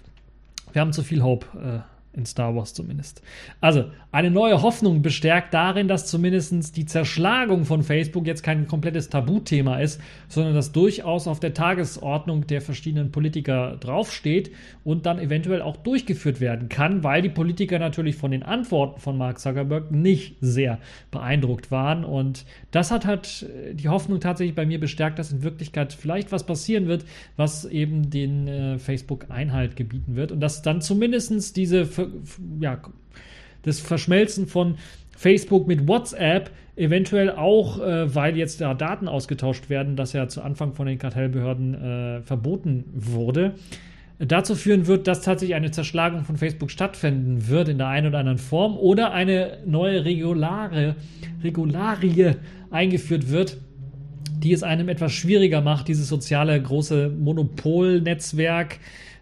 Wir haben zu viel Hope. Äh, in Star Wars zumindest. Also, eine neue Hoffnung bestärkt darin, dass zumindest die Zerschlagung von Facebook jetzt kein komplettes Tabuthema ist, sondern das durchaus auf der Tagesordnung der verschiedenen Politiker draufsteht und dann eventuell auch durchgeführt werden kann, weil die Politiker natürlich von den Antworten von Mark Zuckerberg nicht sehr beeindruckt waren. Und das hat halt die Hoffnung tatsächlich bei mir bestärkt, dass in Wirklichkeit vielleicht was passieren wird, was eben den äh, Facebook Einhalt gebieten wird und dass dann zumindest diese ja, das Verschmelzen von Facebook mit WhatsApp eventuell auch, äh, weil jetzt da Daten ausgetauscht werden, das ja zu Anfang von den Kartellbehörden äh, verboten wurde, dazu führen wird, dass tatsächlich eine Zerschlagung von Facebook stattfinden wird in der einen oder anderen Form oder eine neue Regulare, Regularie eingeführt wird, die es einem etwas schwieriger macht, dieses soziale große Monopolnetzwerk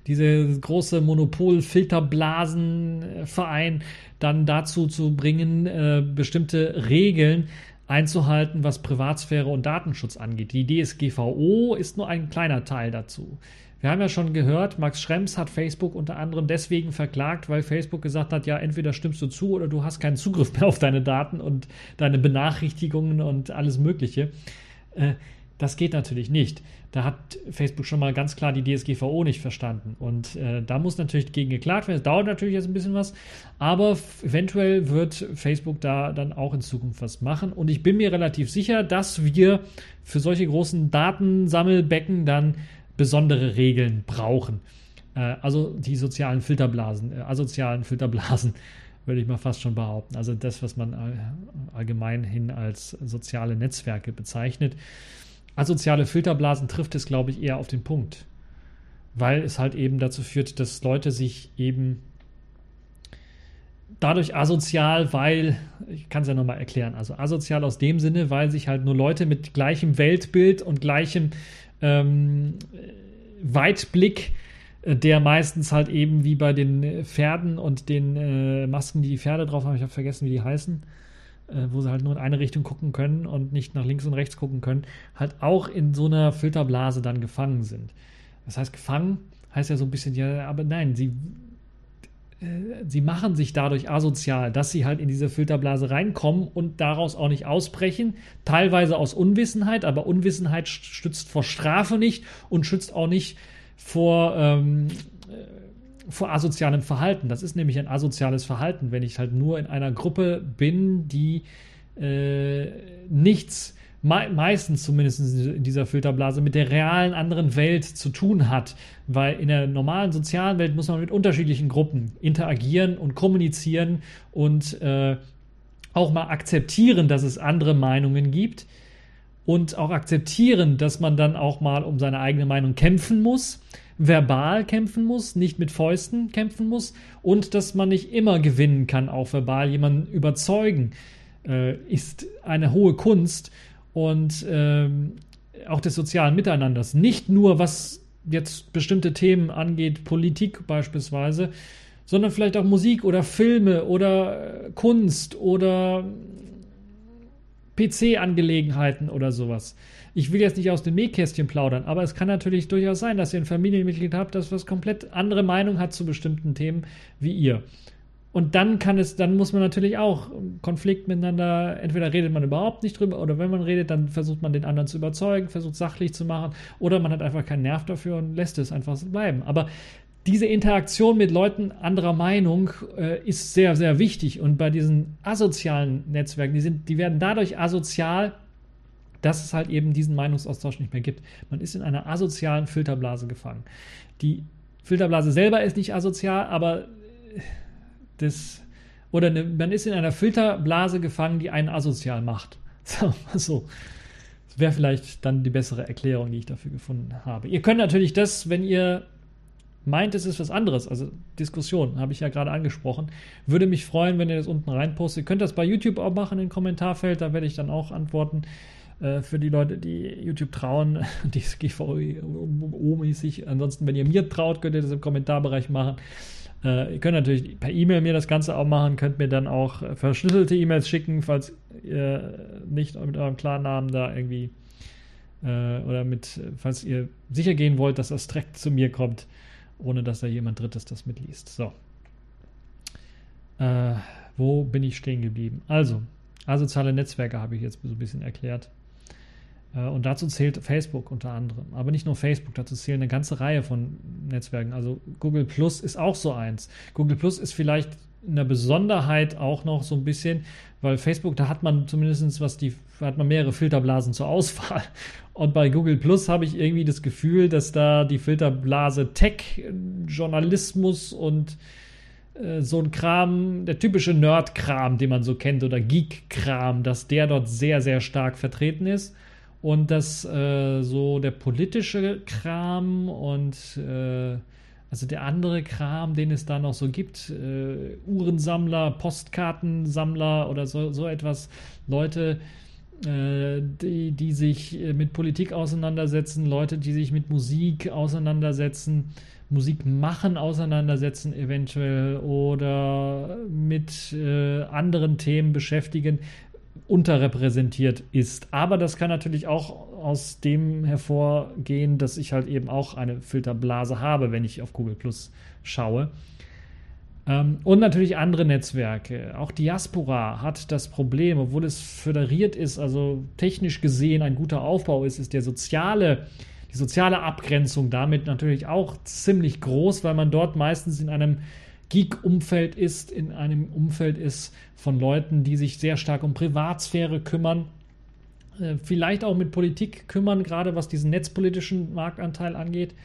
diese große Monopol-Filterblasenverein dann dazu zu bringen, äh, bestimmte Regeln einzuhalten, was Privatsphäre und Datenschutz angeht. Die DSGVO ist nur ein kleiner Teil dazu. Wir haben ja schon gehört, Max Schrems hat Facebook unter anderem deswegen verklagt, weil Facebook gesagt hat, ja, entweder stimmst du zu oder du hast keinen Zugriff mehr auf deine Daten und deine Benachrichtigungen und alles Mögliche. Äh, das geht natürlich nicht. Da hat Facebook schon mal ganz klar die DSGVO nicht verstanden. Und äh, da muss natürlich gegen geklagt werden. Es dauert natürlich jetzt ein bisschen was, aber eventuell wird Facebook da dann auch in Zukunft was machen. Und ich bin mir relativ sicher, dass wir für solche großen Datensammelbecken dann besondere Regeln brauchen. Äh, also die sozialen Filterblasen, äh, asozialen Filterblasen würde ich mal fast schon behaupten. Also das, was man allgemein hin als soziale Netzwerke bezeichnet asoziale Filterblasen trifft es, glaube ich, eher auf den Punkt. Weil es halt eben dazu führt, dass Leute sich eben dadurch asozial, weil, ich kann es ja nochmal erklären, also asozial aus dem Sinne, weil sich halt nur Leute mit gleichem Weltbild und gleichem ähm, Weitblick, äh, der meistens halt eben wie bei den Pferden und den äh, Masken, die die Pferde drauf haben, ich habe vergessen, wie die heißen, äh, wo sie halt nur in eine Richtung gucken können und nicht nach links und rechts gucken können, halt auch in so einer Filterblase dann gefangen sind. Das heißt, gefangen heißt ja so ein bisschen, ja, aber nein, sie äh, sie machen sich dadurch asozial, dass sie halt in diese Filterblase reinkommen und daraus auch nicht ausbrechen. Teilweise aus Unwissenheit, aber Unwissenheit stützt vor Strafe nicht und schützt auch nicht vor, ähm, äh, vor asozialem Verhalten. Das ist nämlich ein asoziales Verhalten, wenn ich halt nur in einer Gruppe bin, die äh, nichts me meistens zumindest in dieser Filterblase mit der realen anderen Welt zu tun hat. Weil in der normalen sozialen Welt muss man mit unterschiedlichen Gruppen interagieren und kommunizieren und äh, auch mal akzeptieren, dass es andere Meinungen gibt und auch akzeptieren, dass man dann auch mal um seine eigene Meinung kämpfen muss, verbal kämpfen muss, nicht mit Fäusten kämpfen muss und dass man nicht immer gewinnen kann, auch verbal jemanden überzeugen, äh, ist eine hohe Kunst und ähm, auch des sozialen Miteinanders. Nicht nur was jetzt bestimmte Themen angeht, Politik beispielsweise, sondern vielleicht auch Musik oder Filme oder äh, Kunst oder PC-Angelegenheiten oder sowas. Ich will jetzt nicht aus dem Nähkästchen plaudern, aber es kann natürlich durchaus sein, dass ihr ein Familienmitglied habt, das was komplett andere Meinung hat zu bestimmten Themen wie ihr. Und dann kann es, dann muss man natürlich auch Konflikt miteinander, entweder redet man überhaupt nicht drüber oder wenn man redet, dann versucht man den anderen zu überzeugen, versucht sachlich zu machen oder man hat einfach keinen Nerv dafür und lässt es einfach so bleiben. Aber diese Interaktion mit Leuten anderer Meinung äh, ist sehr, sehr wichtig. Und bei diesen asozialen Netzwerken, die, sind, die werden dadurch asozial, dass es halt eben diesen Meinungsaustausch nicht mehr gibt. Man ist in einer asozialen Filterblase gefangen. Die Filterblase selber ist nicht asozial, aber das, oder eine, man ist in einer Filterblase gefangen, die einen asozial macht. So. Das wäre vielleicht dann die bessere Erklärung, die ich dafür gefunden habe. Ihr könnt natürlich das, wenn ihr meint, es ist was anderes, also Diskussion, habe ich ja gerade angesprochen, würde mich freuen, wenn ihr das unten reinpostet. Ihr könnt das bei YouTube auch machen im Kommentarfeld, da werde ich dann auch antworten äh, für die Leute, die YouTube trauen, die GVO-mäßig. Ansonsten, wenn ihr mir traut, könnt ihr das im Kommentarbereich machen. Äh, ihr könnt natürlich per E-Mail mir das Ganze auch machen, könnt mir dann auch verschlüsselte E-Mails schicken, falls ihr nicht mit eurem Klarnamen da irgendwie äh, oder mit, falls ihr sicher gehen wollt, dass das direkt zu mir kommt, ohne dass da jemand Drittes das mitliest. So. Äh, wo bin ich stehen geblieben? Also, asoziale Netzwerke habe ich jetzt so ein bisschen erklärt. Äh, und dazu zählt Facebook unter anderem. Aber nicht nur Facebook, dazu zählen eine ganze Reihe von Netzwerken. Also Google Plus ist auch so eins. Google Plus ist vielleicht eine Besonderheit auch noch so ein bisschen, weil Facebook, da hat man zumindest was die, hat man mehrere Filterblasen zur Auswahl. Und bei Google Plus habe ich irgendwie das Gefühl, dass da die Filterblase Tech, Journalismus und äh, so ein Kram, der typische Nerd-Kram, den man so kennt, oder Geek-Kram, dass der dort sehr, sehr stark vertreten ist und dass äh, so der politische Kram und äh, also der andere Kram, den es da noch so gibt, äh, Uhrensammler, Postkartensammler oder so, so etwas, Leute, äh, die, die sich äh, mit Politik auseinandersetzen, Leute, die sich mit Musik auseinandersetzen, Musik machen auseinandersetzen eventuell oder mit äh, anderen Themen beschäftigen, unterrepräsentiert ist. Aber das kann natürlich auch aus dem hervorgehen, dass ich halt eben auch eine Filterblase habe, wenn ich auf Google Plus schaue. Ähm, und natürlich andere Netzwerke. Auch Diaspora hat das Problem, obwohl es föderiert ist, also technisch gesehen ein guter Aufbau ist, ist der soziale, die soziale Abgrenzung damit natürlich auch ziemlich groß, weil man dort meistens in einem Geek-Umfeld ist, in einem Umfeld ist von Leuten, die sich sehr stark um Privatsphäre kümmern, vielleicht auch mit Politik kümmern, gerade was diesen netzpolitischen Marktanteil angeht,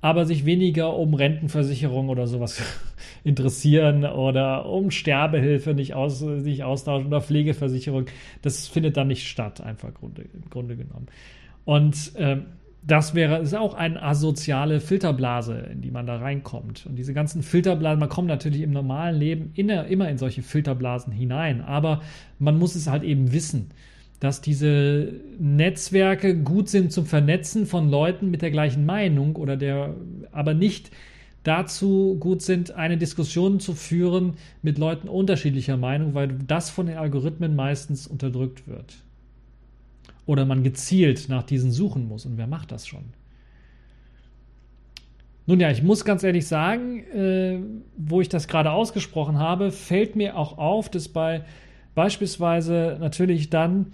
aber sich weniger um Rentenversicherung oder sowas interessieren oder um Sterbehilfe nicht, aus, nicht austauschen oder Pflegeversicherung. Das findet dann nicht statt, einfach Grunde, im Grunde genommen. Und ähm, das wäre, ist auch eine asoziale Filterblase, in die man da reinkommt. Und diese ganzen Filterblasen, man kommt natürlich im normalen Leben immer in solche Filterblasen hinein, aber man muss es halt eben wissen, dass diese Netzwerke gut sind zum Vernetzen von Leuten mit der gleichen Meinung oder der, aber nicht dazu gut sind, eine Diskussion zu führen mit Leuten unterschiedlicher Meinung, weil das von den Algorithmen meistens unterdrückt wird oder man gezielt nach diesen suchen muss. Und wer macht das schon? Nun ja, ich muss ganz ehrlich sagen, äh, wo ich das gerade ausgesprochen habe, fällt mir auch auf, dass bei beispielsweise natürlich dann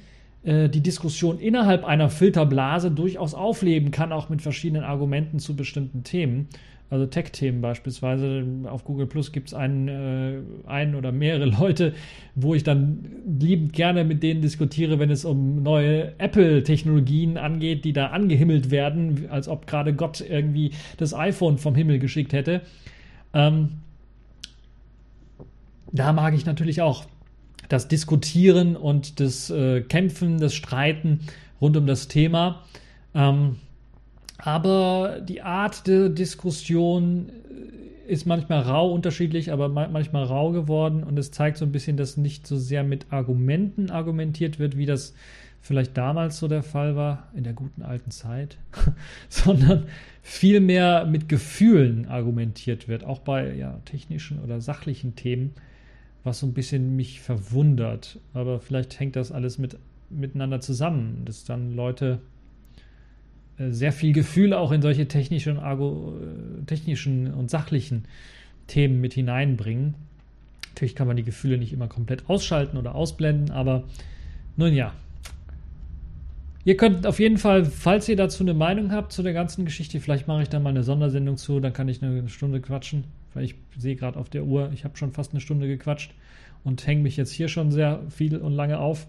äh, die Diskussion innerhalb einer Filterblase durchaus aufleben kann, auch mit verschiedenen Argumenten zu bestimmten Themen. Also Tech-Themen beispielsweise. Auf Google Plus gibt es einen, äh, einen oder mehrere Leute, wo ich dann liebend gerne mit denen diskutiere, wenn es um neue Apple-Technologien angeht, die da angehimmelt werden, als ob gerade Gott irgendwie das iPhone vom Himmel geschickt hätte. Ähm, da mag ich natürlich auch das Diskutieren und das äh, Kämpfen, das Streiten rund um das Thema. Ähm, aber die Art der Diskussion äh, ist manchmal rau unterschiedlich, aber manchmal rau geworden und es zeigt so ein bisschen, dass nicht so sehr mit Argumenten argumentiert wird, wie das vielleicht damals so der Fall war, in der guten alten Zeit, sondern vielmehr mit Gefühlen argumentiert wird, auch bei ja, technischen oder sachlichen Themen, was so ein bisschen mich verwundert. Aber vielleicht hängt das alles mit, miteinander zusammen, dass dann Leute äh, sehr viel Gefühl auch in solche technischen, äh, technischen und sachlichen Themen mit hineinbringen. Natürlich kann man die Gefühle nicht immer komplett ausschalten oder ausblenden, aber nun ja. Ihr könnt auf jeden Fall, falls ihr dazu eine Meinung habt zu der ganzen Geschichte, vielleicht mache ich da mal eine Sondersendung zu, dann kann ich eine Stunde quatschen, weil ich sehe gerade auf der Uhr, ich habe schon fast eine Stunde gequatscht und hänge mich jetzt hier schon sehr viel und lange auf.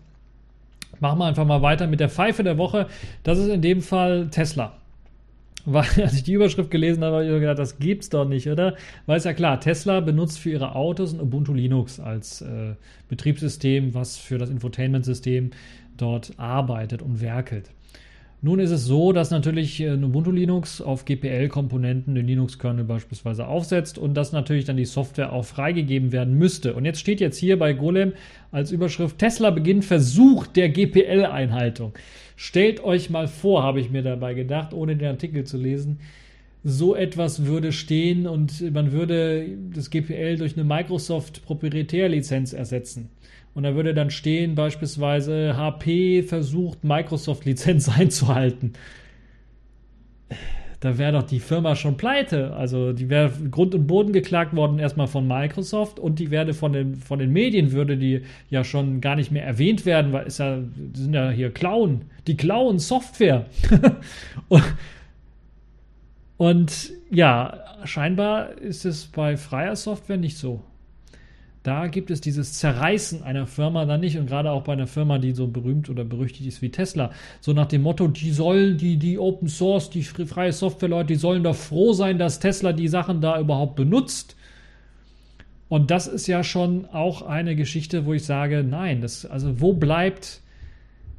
Machen wir einfach mal weiter mit der Pfeife der Woche. Das ist in dem Fall Tesla. Weil, als ich die Überschrift gelesen habe, habe ich mir gedacht, das gibt's doch nicht, oder? Weil es ja klar, Tesla benutzt für ihre Autos ein Ubuntu Linux als äh, Betriebssystem, was für das Infotainment-System dort arbeitet und werkelt. Nun ist es so, dass natürlich äh, Ubuntu Linux auf GPL-Komponenten den Linux-Kernel beispielsweise aufsetzt und dass natürlich dann die Software auch freigegeben werden müsste. Und jetzt steht jetzt hier bei Golem als Überschrift Tesla beginnt Versuch der GPL-Einhaltung. Stellt euch mal vor, habe ich mir dabei gedacht, ohne den Artikel zu lesen, so etwas würde stehen und man würde das GPL durch eine Microsoft Proprietärlizenz ersetzen. Und da würde dann stehen beispielsweise, HP versucht Microsoft-Lizenz einzuhalten. Da wäre doch die Firma schon pleite. Also die wäre Grund und Boden geklagt worden erstmal von Microsoft und die werde von den, von den Medien würde die ja schon gar nicht mehr erwähnt werden, weil es ja, sind ja hier Klauen. Die klauen Software. und ja, scheinbar ist es bei freier Software nicht so. Da gibt es dieses Zerreißen einer Firma dann nicht und gerade auch bei einer Firma, die so berühmt oder berüchtigt ist wie Tesla, so nach dem Motto, die sollen, die, die Open Source, die freie Software-Leute, die sollen doch froh sein, dass Tesla die Sachen da überhaupt benutzt. Und das ist ja schon auch eine Geschichte, wo ich sage, nein, das, also wo bleibt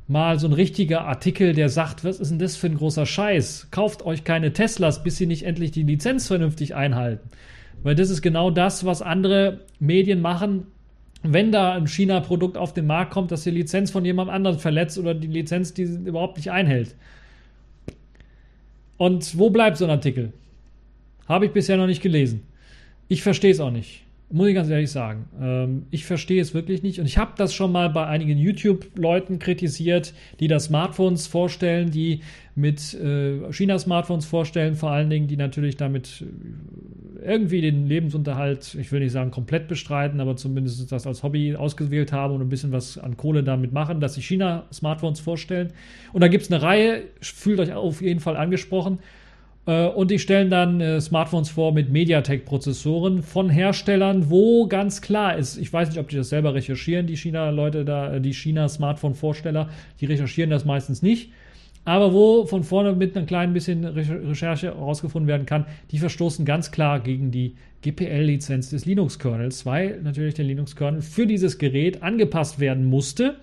mal so ein richtiger Artikel, der sagt, was ist denn das für ein großer Scheiß? Kauft euch keine Teslas, bis sie nicht endlich die Lizenz vernünftig einhalten. Weil das ist genau das, was andere Medien machen, wenn da ein China-Produkt auf den Markt kommt, das die Lizenz von jemand anderem verletzt oder die Lizenz die überhaupt nicht einhält. Und wo bleibt so ein Artikel? Habe ich bisher noch nicht gelesen. Ich verstehe es auch nicht. Muss ich ganz ehrlich sagen. Ähm, ich verstehe es wirklich nicht. Und ich habe das schon mal bei einigen YouTube-Leuten kritisiert, die da Smartphones vorstellen, die mit äh, China-Smartphones vorstellen, vor allen Dingen, die natürlich damit äh, irgendwie den Lebensunterhalt, ich will nicht sagen komplett bestreiten, aber zumindest das als Hobby ausgewählt haben und ein bisschen was an Kohle damit machen, dass sie China-Smartphones vorstellen. Und da gibt es eine Reihe, fühlt euch auf jeden Fall angesprochen. Äh, und die stellen dann äh, Smartphones vor mit MediaTek-Prozessoren von Herstellern, wo ganz klar ist, ich weiß nicht, ob die das selber recherchieren, die China-Leute da, äh, die China-Smartphone-Vorsteller, die recherchieren das meistens nicht. Aber wo von vorne mit einem kleinen bisschen Recherche herausgefunden werden kann, die verstoßen ganz klar gegen die GPL-Lizenz des Linux-Kernels, weil natürlich der Linux-Kernel für dieses Gerät angepasst werden musste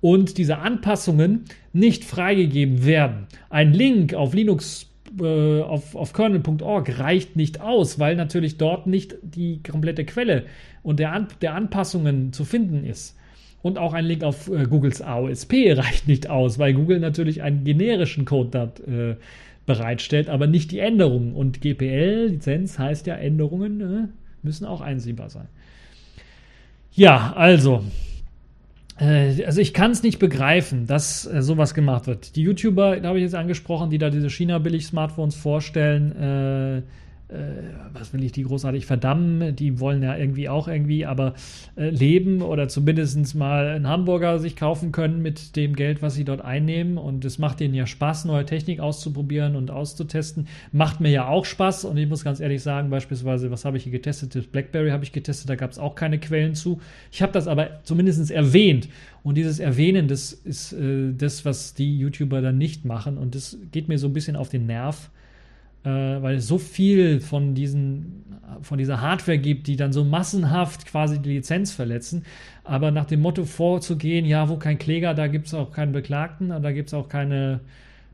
und diese Anpassungen nicht freigegeben werden. Ein Link auf Linux äh, auf, auf kernel.org reicht nicht aus, weil natürlich dort nicht die komplette Quelle und der, An der Anpassungen zu finden ist. Und auch ein Link auf äh, Googles AOSP reicht nicht aus, weil Google natürlich einen generischen Code dort äh, bereitstellt, aber nicht die Änderungen. Und GPL-Lizenz heißt ja, Änderungen äh, müssen auch einsehbar sein. Ja, also, also ich kann es nicht begreifen, dass äh, sowas gemacht wird. Die YouTuber, da habe ich jetzt angesprochen, die da diese China-Billig-Smartphones vorstellen, äh, äh, was will ich die großartig verdammen? Die wollen ja irgendwie auch irgendwie aber äh, leben oder zumindest mal einen Hamburger sich kaufen können mit dem Geld, was sie dort einnehmen. Und es macht denen ja Spaß, neue Technik auszuprobieren und auszutesten. Macht mir ja auch Spaß. Und ich muss ganz ehrlich sagen, beispielsweise, was habe ich hier getestet? Das Blackberry habe ich getestet, da gab es auch keine Quellen zu. Ich habe das aber zumindest erwähnt. Und dieses Erwähnen, das ist äh, das, was die YouTuber dann nicht machen. Und das geht mir so ein bisschen auf den Nerv äh, weil es so viel von, diesen, von dieser Hardware gibt, die dann so massenhaft quasi die Lizenz verletzen. Aber nach dem Motto vorzugehen, ja, wo kein Kläger, da gibt es auch keinen Beklagten, da gibt es auch keine,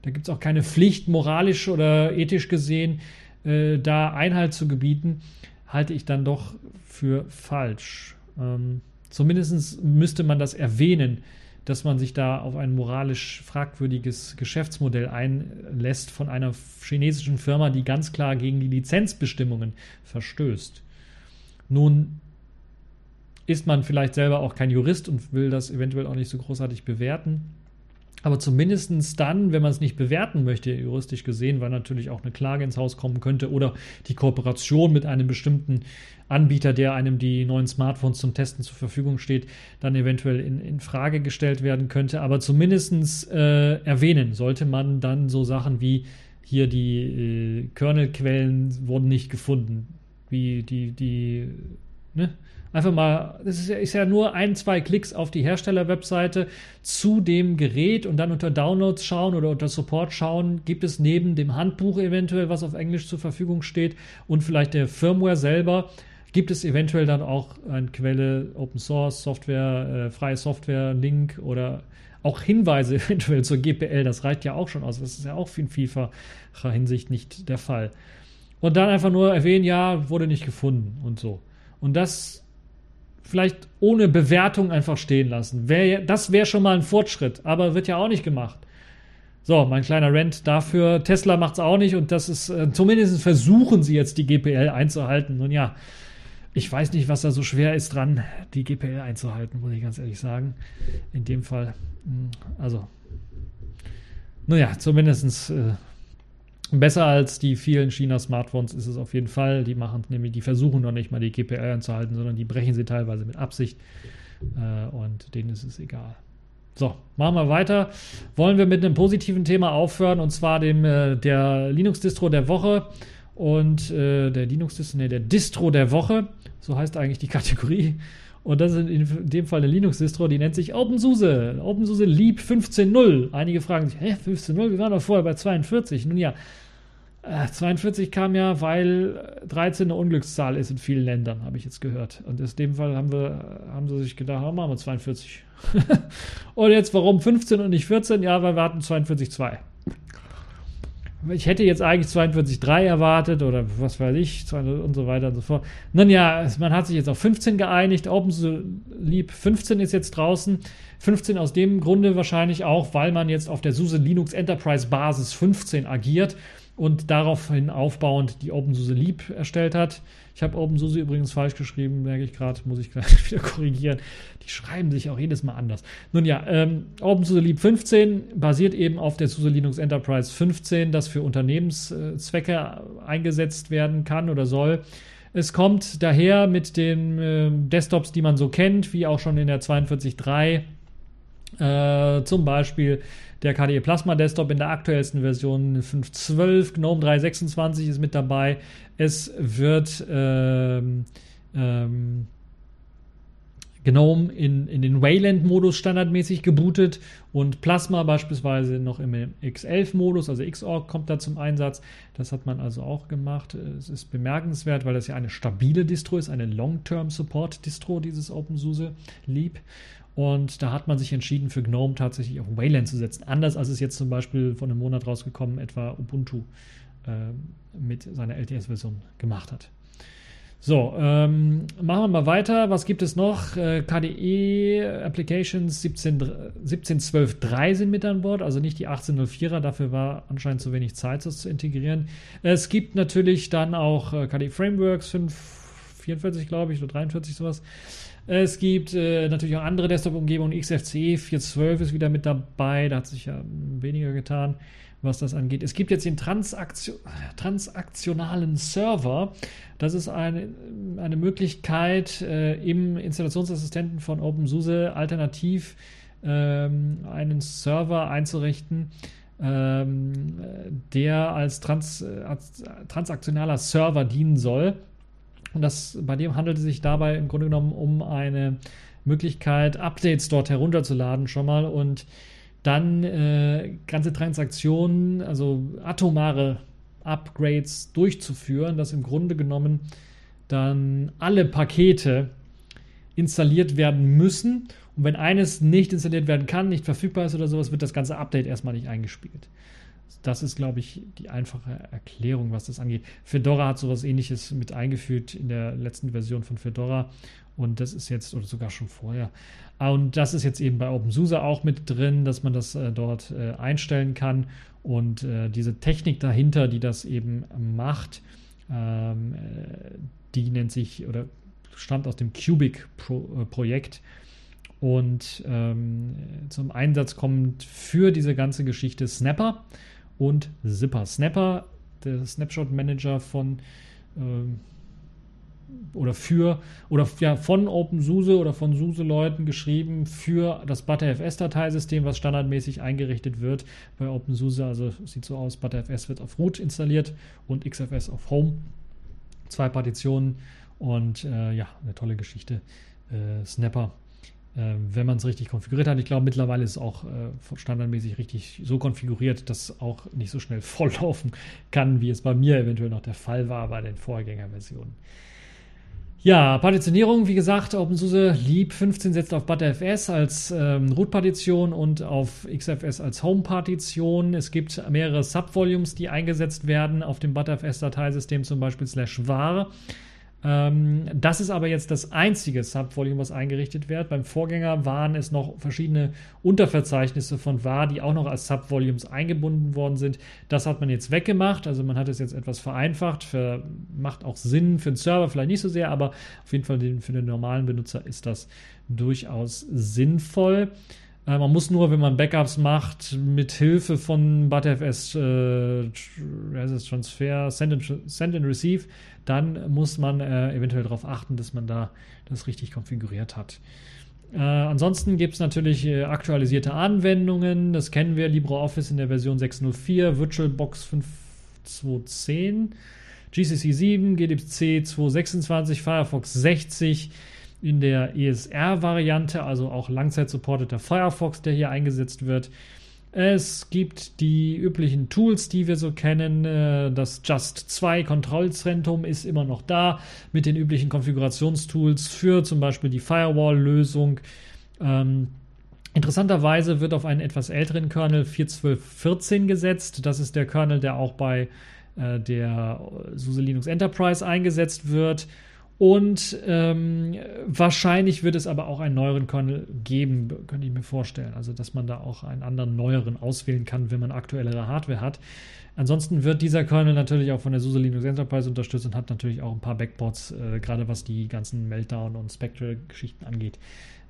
da gibt es auch keine Pflicht, moralisch oder ethisch gesehen, äh, da Einhalt zu gebieten, halte ich dann doch für falsch. Ähm, Zumindest müsste man das erwähnen, dass man sich da auf ein moralisch fragwürdiges Geschäftsmodell einlässt von einer chinesischen Firma, die ganz klar gegen die Lizenzbestimmungen verstößt. Nun ist man vielleicht selber auch kein Jurist und will das eventuell auch nicht so großartig bewerten. Aber zumindest dann, wenn man es nicht bewerten möchte, juristisch gesehen, weil natürlich auch eine Klage ins Haus kommen könnte oder die Kooperation mit einem bestimmten Anbieter, der einem die neuen Smartphones zum Testen zur Verfügung steht, dann eventuell in, in Frage gestellt werden könnte. Aber zumindest äh, erwähnen sollte man dann so Sachen wie hier die äh, Kernelquellen wurden nicht gefunden, wie die, die, ne? Einfach mal, das ist ja, nur ein, zwei Klicks auf die Herstellerwebseite zu dem Gerät und dann unter Downloads schauen oder unter Support schauen, gibt es neben dem Handbuch eventuell, was auf Englisch zur Verfügung steht und vielleicht der Firmware selber, gibt es eventuell dann auch eine Quelle, Open Source, Software, äh, freie Software, Link oder auch Hinweise eventuell zur GPL. Das reicht ja auch schon aus. Das ist ja auch in vielfacher Hinsicht nicht der Fall. Und dann einfach nur erwähnen, ja, wurde nicht gefunden und so. Und das vielleicht ohne Bewertung einfach stehen lassen. Wär, das wäre schon mal ein Fortschritt, aber wird ja auch nicht gemacht. So, mein kleiner Rent dafür. Tesla macht es auch nicht und das ist, äh, zumindest versuchen sie jetzt die GPL einzuhalten. Nun ja, ich weiß nicht, was da so schwer ist dran, die GPL einzuhalten, muss ich ganz ehrlich sagen. In dem Fall, hm, also, naja, zumindest äh, Besser als die vielen China-Smartphones ist es auf jeden Fall. Die machen nämlich, die versuchen noch nicht mal die GPL anzuhalten, sondern die brechen sie teilweise mit Absicht. Äh, und denen ist es egal. So, machen wir weiter. Wollen wir mit einem positiven Thema aufhören und zwar dem äh, der Linux-Distro der Woche und äh, der Linux-Distro, nee, der Distro der Woche. So heißt eigentlich die Kategorie. Und das ist in dem Fall eine Linux-Distro, die nennt sich OpenSUSE. OpenSUSE Leap 15.0 Einige fragen sich, hä, 15.0? Wir waren doch vorher bei 42. Nun ja, 42 äh, kam ja, weil 13 eine Unglückszahl ist in vielen Ländern, habe ich jetzt gehört. Und in dem Fall haben, wir, haben sie sich gedacht, oh, machen wir 42. und jetzt warum 15 und nicht 14? Ja, weil wir hatten 42,2. Ich hätte jetzt eigentlich 42,3 erwartet oder was weiß ich und so weiter und so fort. Nun ja, man hat sich jetzt auf 15 geeinigt. OpenSUSE 15 ist jetzt draußen. 15 aus dem Grunde wahrscheinlich auch, weil man jetzt auf der SUSE Linux Enterprise Basis 15 agiert und daraufhin aufbauend die OpenSUSE Leap erstellt hat. Ich habe OpenSUSE übrigens falsch geschrieben, merke ich gerade, muss ich gleich wieder korrigieren. Die schreiben sich auch jedes Mal anders. Nun ja, ähm, OpenSUSE Leap 15 basiert eben auf der SUSE Linux Enterprise 15, das für Unternehmenszwecke eingesetzt werden kann oder soll. Es kommt daher mit den äh, Desktops, die man so kennt, wie auch schon in der 42.3. Äh, zum Beispiel der KDE Plasma Desktop in der aktuellsten Version 5.12, GNOME 3.26 ist mit dabei. Es wird ähm, ähm, GNOME in, in den Wayland-Modus standardmäßig gebootet und Plasma beispielsweise noch im X11-Modus, also Xorg kommt da zum Einsatz. Das hat man also auch gemacht. Es ist bemerkenswert, weil das ja eine stabile Distro ist, eine Long-Term-Support-Distro, dieses OpenSUSE Leap. Und da hat man sich entschieden, für GNOME tatsächlich auf Wayland zu setzen. Anders als es jetzt zum Beispiel von einem Monat rausgekommen etwa Ubuntu äh, mit seiner LTS-Version gemacht hat. So, ähm, machen wir mal weiter. Was gibt es noch? Äh, KDE Applications 17.12.3 sind mit an Bord, also nicht die 18.04er. Dafür war anscheinend zu wenig Zeit, das zu integrieren. Es gibt natürlich dann auch äh, KDE Frameworks 5.44, glaube ich, oder 43 sowas. Es gibt äh, natürlich auch andere Desktop-Umgebungen. XFCE 4.12 ist wieder mit dabei. Da hat sich ja weniger getan. was das angeht. Es gibt jetzt den Transaktion, transaktionalen Server. Das ist eine, eine Möglichkeit, äh, im Installationsassistenten von OpenSUSE alternativ ähm, einen Server einzurichten, ähm, der als, trans, als transaktionaler Server dienen soll. Und das, bei dem handelt es sich dabei im Grunde genommen um eine Möglichkeit, Updates dort herunterzuladen schon mal und dann äh, ganze Transaktionen, also atomare Upgrades durchzuführen, dass im Grunde genommen dann alle Pakete installiert werden müssen. Und wenn eines nicht installiert werden kann, nicht verfügbar ist oder sowas, wird das ganze Update erstmal nicht eingespielt. Das ist, glaube ich, die einfache Erklärung, was das angeht. Fedora hat sowas ähnliches mit eingeführt in der letzten Version von Fedora. Und das ist jetzt, oder sogar schon vorher. Ah, und das ist jetzt eben bei OpenSUSE auch mit drin, dass man das äh, dort äh, einstellen kann. Und äh, diese Technik dahinter, die das eben macht, ähm, äh, die nennt sich oder stammt aus dem Cubic-Projekt. Äh, und ähm, zum Einsatz kommt für diese ganze Geschichte Snapper und Zipper. Snapper, der Snapshot Manager von ähm, oder für oder ja von OpenSUSE oder von SUSE-Leuten geschrieben für das ButterFS-Dateisystem, was standardmäßig eingerichtet wird bei OpenSUSE. Also sieht so aus, ButterFS wird auf Root installiert und XFS auf Home. Zwei Partitionen und äh, ja, eine tolle Geschichte. Äh, Snapper äh, wenn man es richtig konfiguriert hat. Ich glaube, mittlerweile ist es auch äh, standardmäßig richtig so konfiguriert, dass auch nicht so schnell volllaufen kann, wie es bei mir eventuell noch der Fall war bei den Vorgängerversionen. Ja, Partitionierung, wie gesagt, OpenSUSE Leap 15 setzt auf ButterFS als ähm, Root-Partition und auf XFS als Home-Partition. Es gibt mehrere Subvolumes, die eingesetzt werden auf dem ButterFS-Dateisystem, zum Beispiel slash var. Ähm, das ist aber jetzt das einzige Subvolume, was eingerichtet wird. Beim Vorgänger waren es noch verschiedene Unterverzeichnisse von var, die auch noch als Subvolumes eingebunden worden sind. Das hat man jetzt weggemacht. Also man hat es jetzt etwas vereinfacht. Für, macht auch Sinn für den Server, vielleicht nicht so sehr, aber auf jeden Fall für den normalen Benutzer ist das durchaus sinnvoll. Äh, man muss nur, wenn man Backups macht, mit Hilfe von ButterFS äh, Transfer, Send and, Send and Receive, dann muss man äh, eventuell darauf achten, dass man da das richtig konfiguriert hat. Äh, ansonsten gibt es natürlich äh, aktualisierte Anwendungen. Das kennen wir LibreOffice in der Version 6.04, VirtualBox 5.2.10, GCC 7, GDC 2.26, Firefox 60 in der ESR-Variante, also auch langzeit-supporteter Firefox, der hier eingesetzt wird. Es gibt die üblichen Tools, die wir so kennen. Äh, das Just 2 Kontrollzentrum ist immer noch da mit den üblichen Konfigurationstools für zum Beispiel die Firewall-Lösung. Ähm, interessanterweise wird auf einen etwas älteren Kernel 4.12.14 gesetzt. Das ist der Kernel, der auch bei äh, der SUSE Linux Enterprise eingesetzt wird. Und ähm, wahrscheinlich wird es aber auch einen neueren Kernel geben, könnte ich mir vorstellen. Also, dass man da auch einen anderen neueren auswählen kann, wenn man aktuellere Hardware hat. Ansonsten wird dieser Kernel natürlich auch von der SUSE Linux Enterprise unterstützt und hat natürlich auch ein paar Backports, äh, gerade was die ganzen Meltdown- und Spectral-Geschichten angeht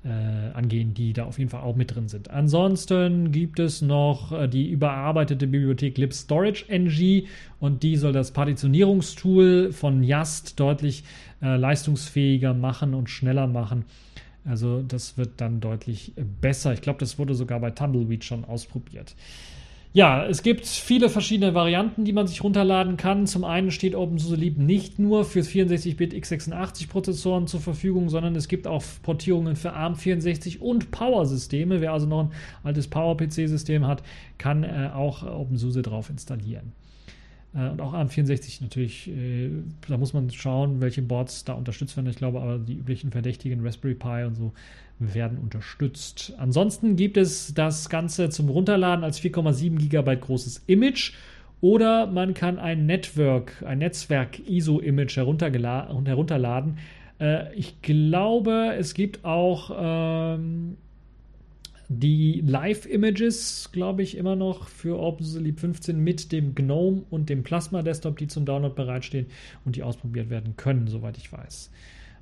äh, angehen, die da auf jeden Fall auch mit drin sind. Ansonsten gibt es noch äh, die überarbeitete Bibliothek Lib Storage NG und die soll das Partitionierungstool von Yast deutlich äh, leistungsfähiger machen und schneller machen. Also das wird dann deutlich besser. Ich glaube, das wurde sogar bei Tumbleweed schon ausprobiert. Ja, es gibt viele verschiedene Varianten, die man sich runterladen kann. Zum einen steht OpenSUSE Leap nicht nur für 64-Bit x86 Prozessoren zur Verfügung, sondern es gibt auch Portierungen für ARM64 und Power-Systeme. Wer also noch ein altes Power-PC-System hat, kann äh, auch OpenSUSE drauf installieren. Äh, und auch ARM64 natürlich, äh, da muss man schauen, welche Boards da unterstützt werden. Ich glaube aber, die üblichen Verdächtigen, Raspberry Pi und so, werden unterstützt. Ansonsten gibt es das Ganze zum Runterladen als 4,7 GB großes Image oder man kann ein Network, ein Netzwerk-ISO-Image herunterladen. Äh, ich glaube, es gibt auch ähm, die Live-Images, glaube ich, immer noch für OpenSUSE 15 mit dem GNOME und dem Plasma Desktop, die zum Download bereitstehen und die ausprobiert werden können, soweit ich weiß.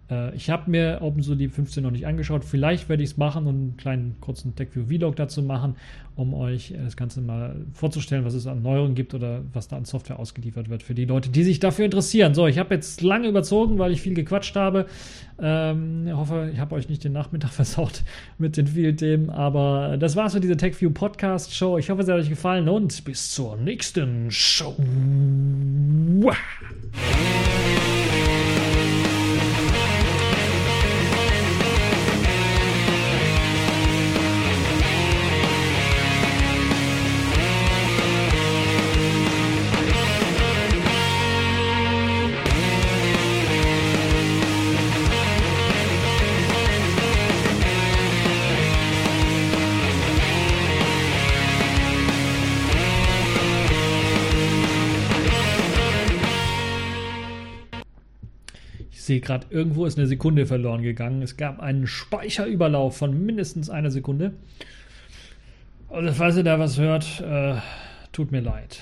Äh, ich habe mir OpenSULI 15 noch nicht angeschaut. Vielleicht werde ich es machen und einen kleinen kurzen TechView-Vlog dazu machen, um euch das Ganze mal vorzustellen, was es an Neuerungen gibt oder was da an Software ausgeliefert wird für die Leute, die sich dafür interessieren. So, ich habe jetzt lange überzogen, weil ich viel gequatscht habe. Ähm, ich hoffe, ich habe euch nicht den Nachmittag versaut mit den vielen Themen, aber das war's für diese TechView Podcast Show. Ich hoffe, es hat euch gefallen und bis zur nächsten Show. Ich sehe gerade, irgendwo ist eine Sekunde verloren gegangen. Es gab einen Speicherüberlauf von mindestens einer Sekunde. Also, falls ihr da was hört, äh, tut mir leid.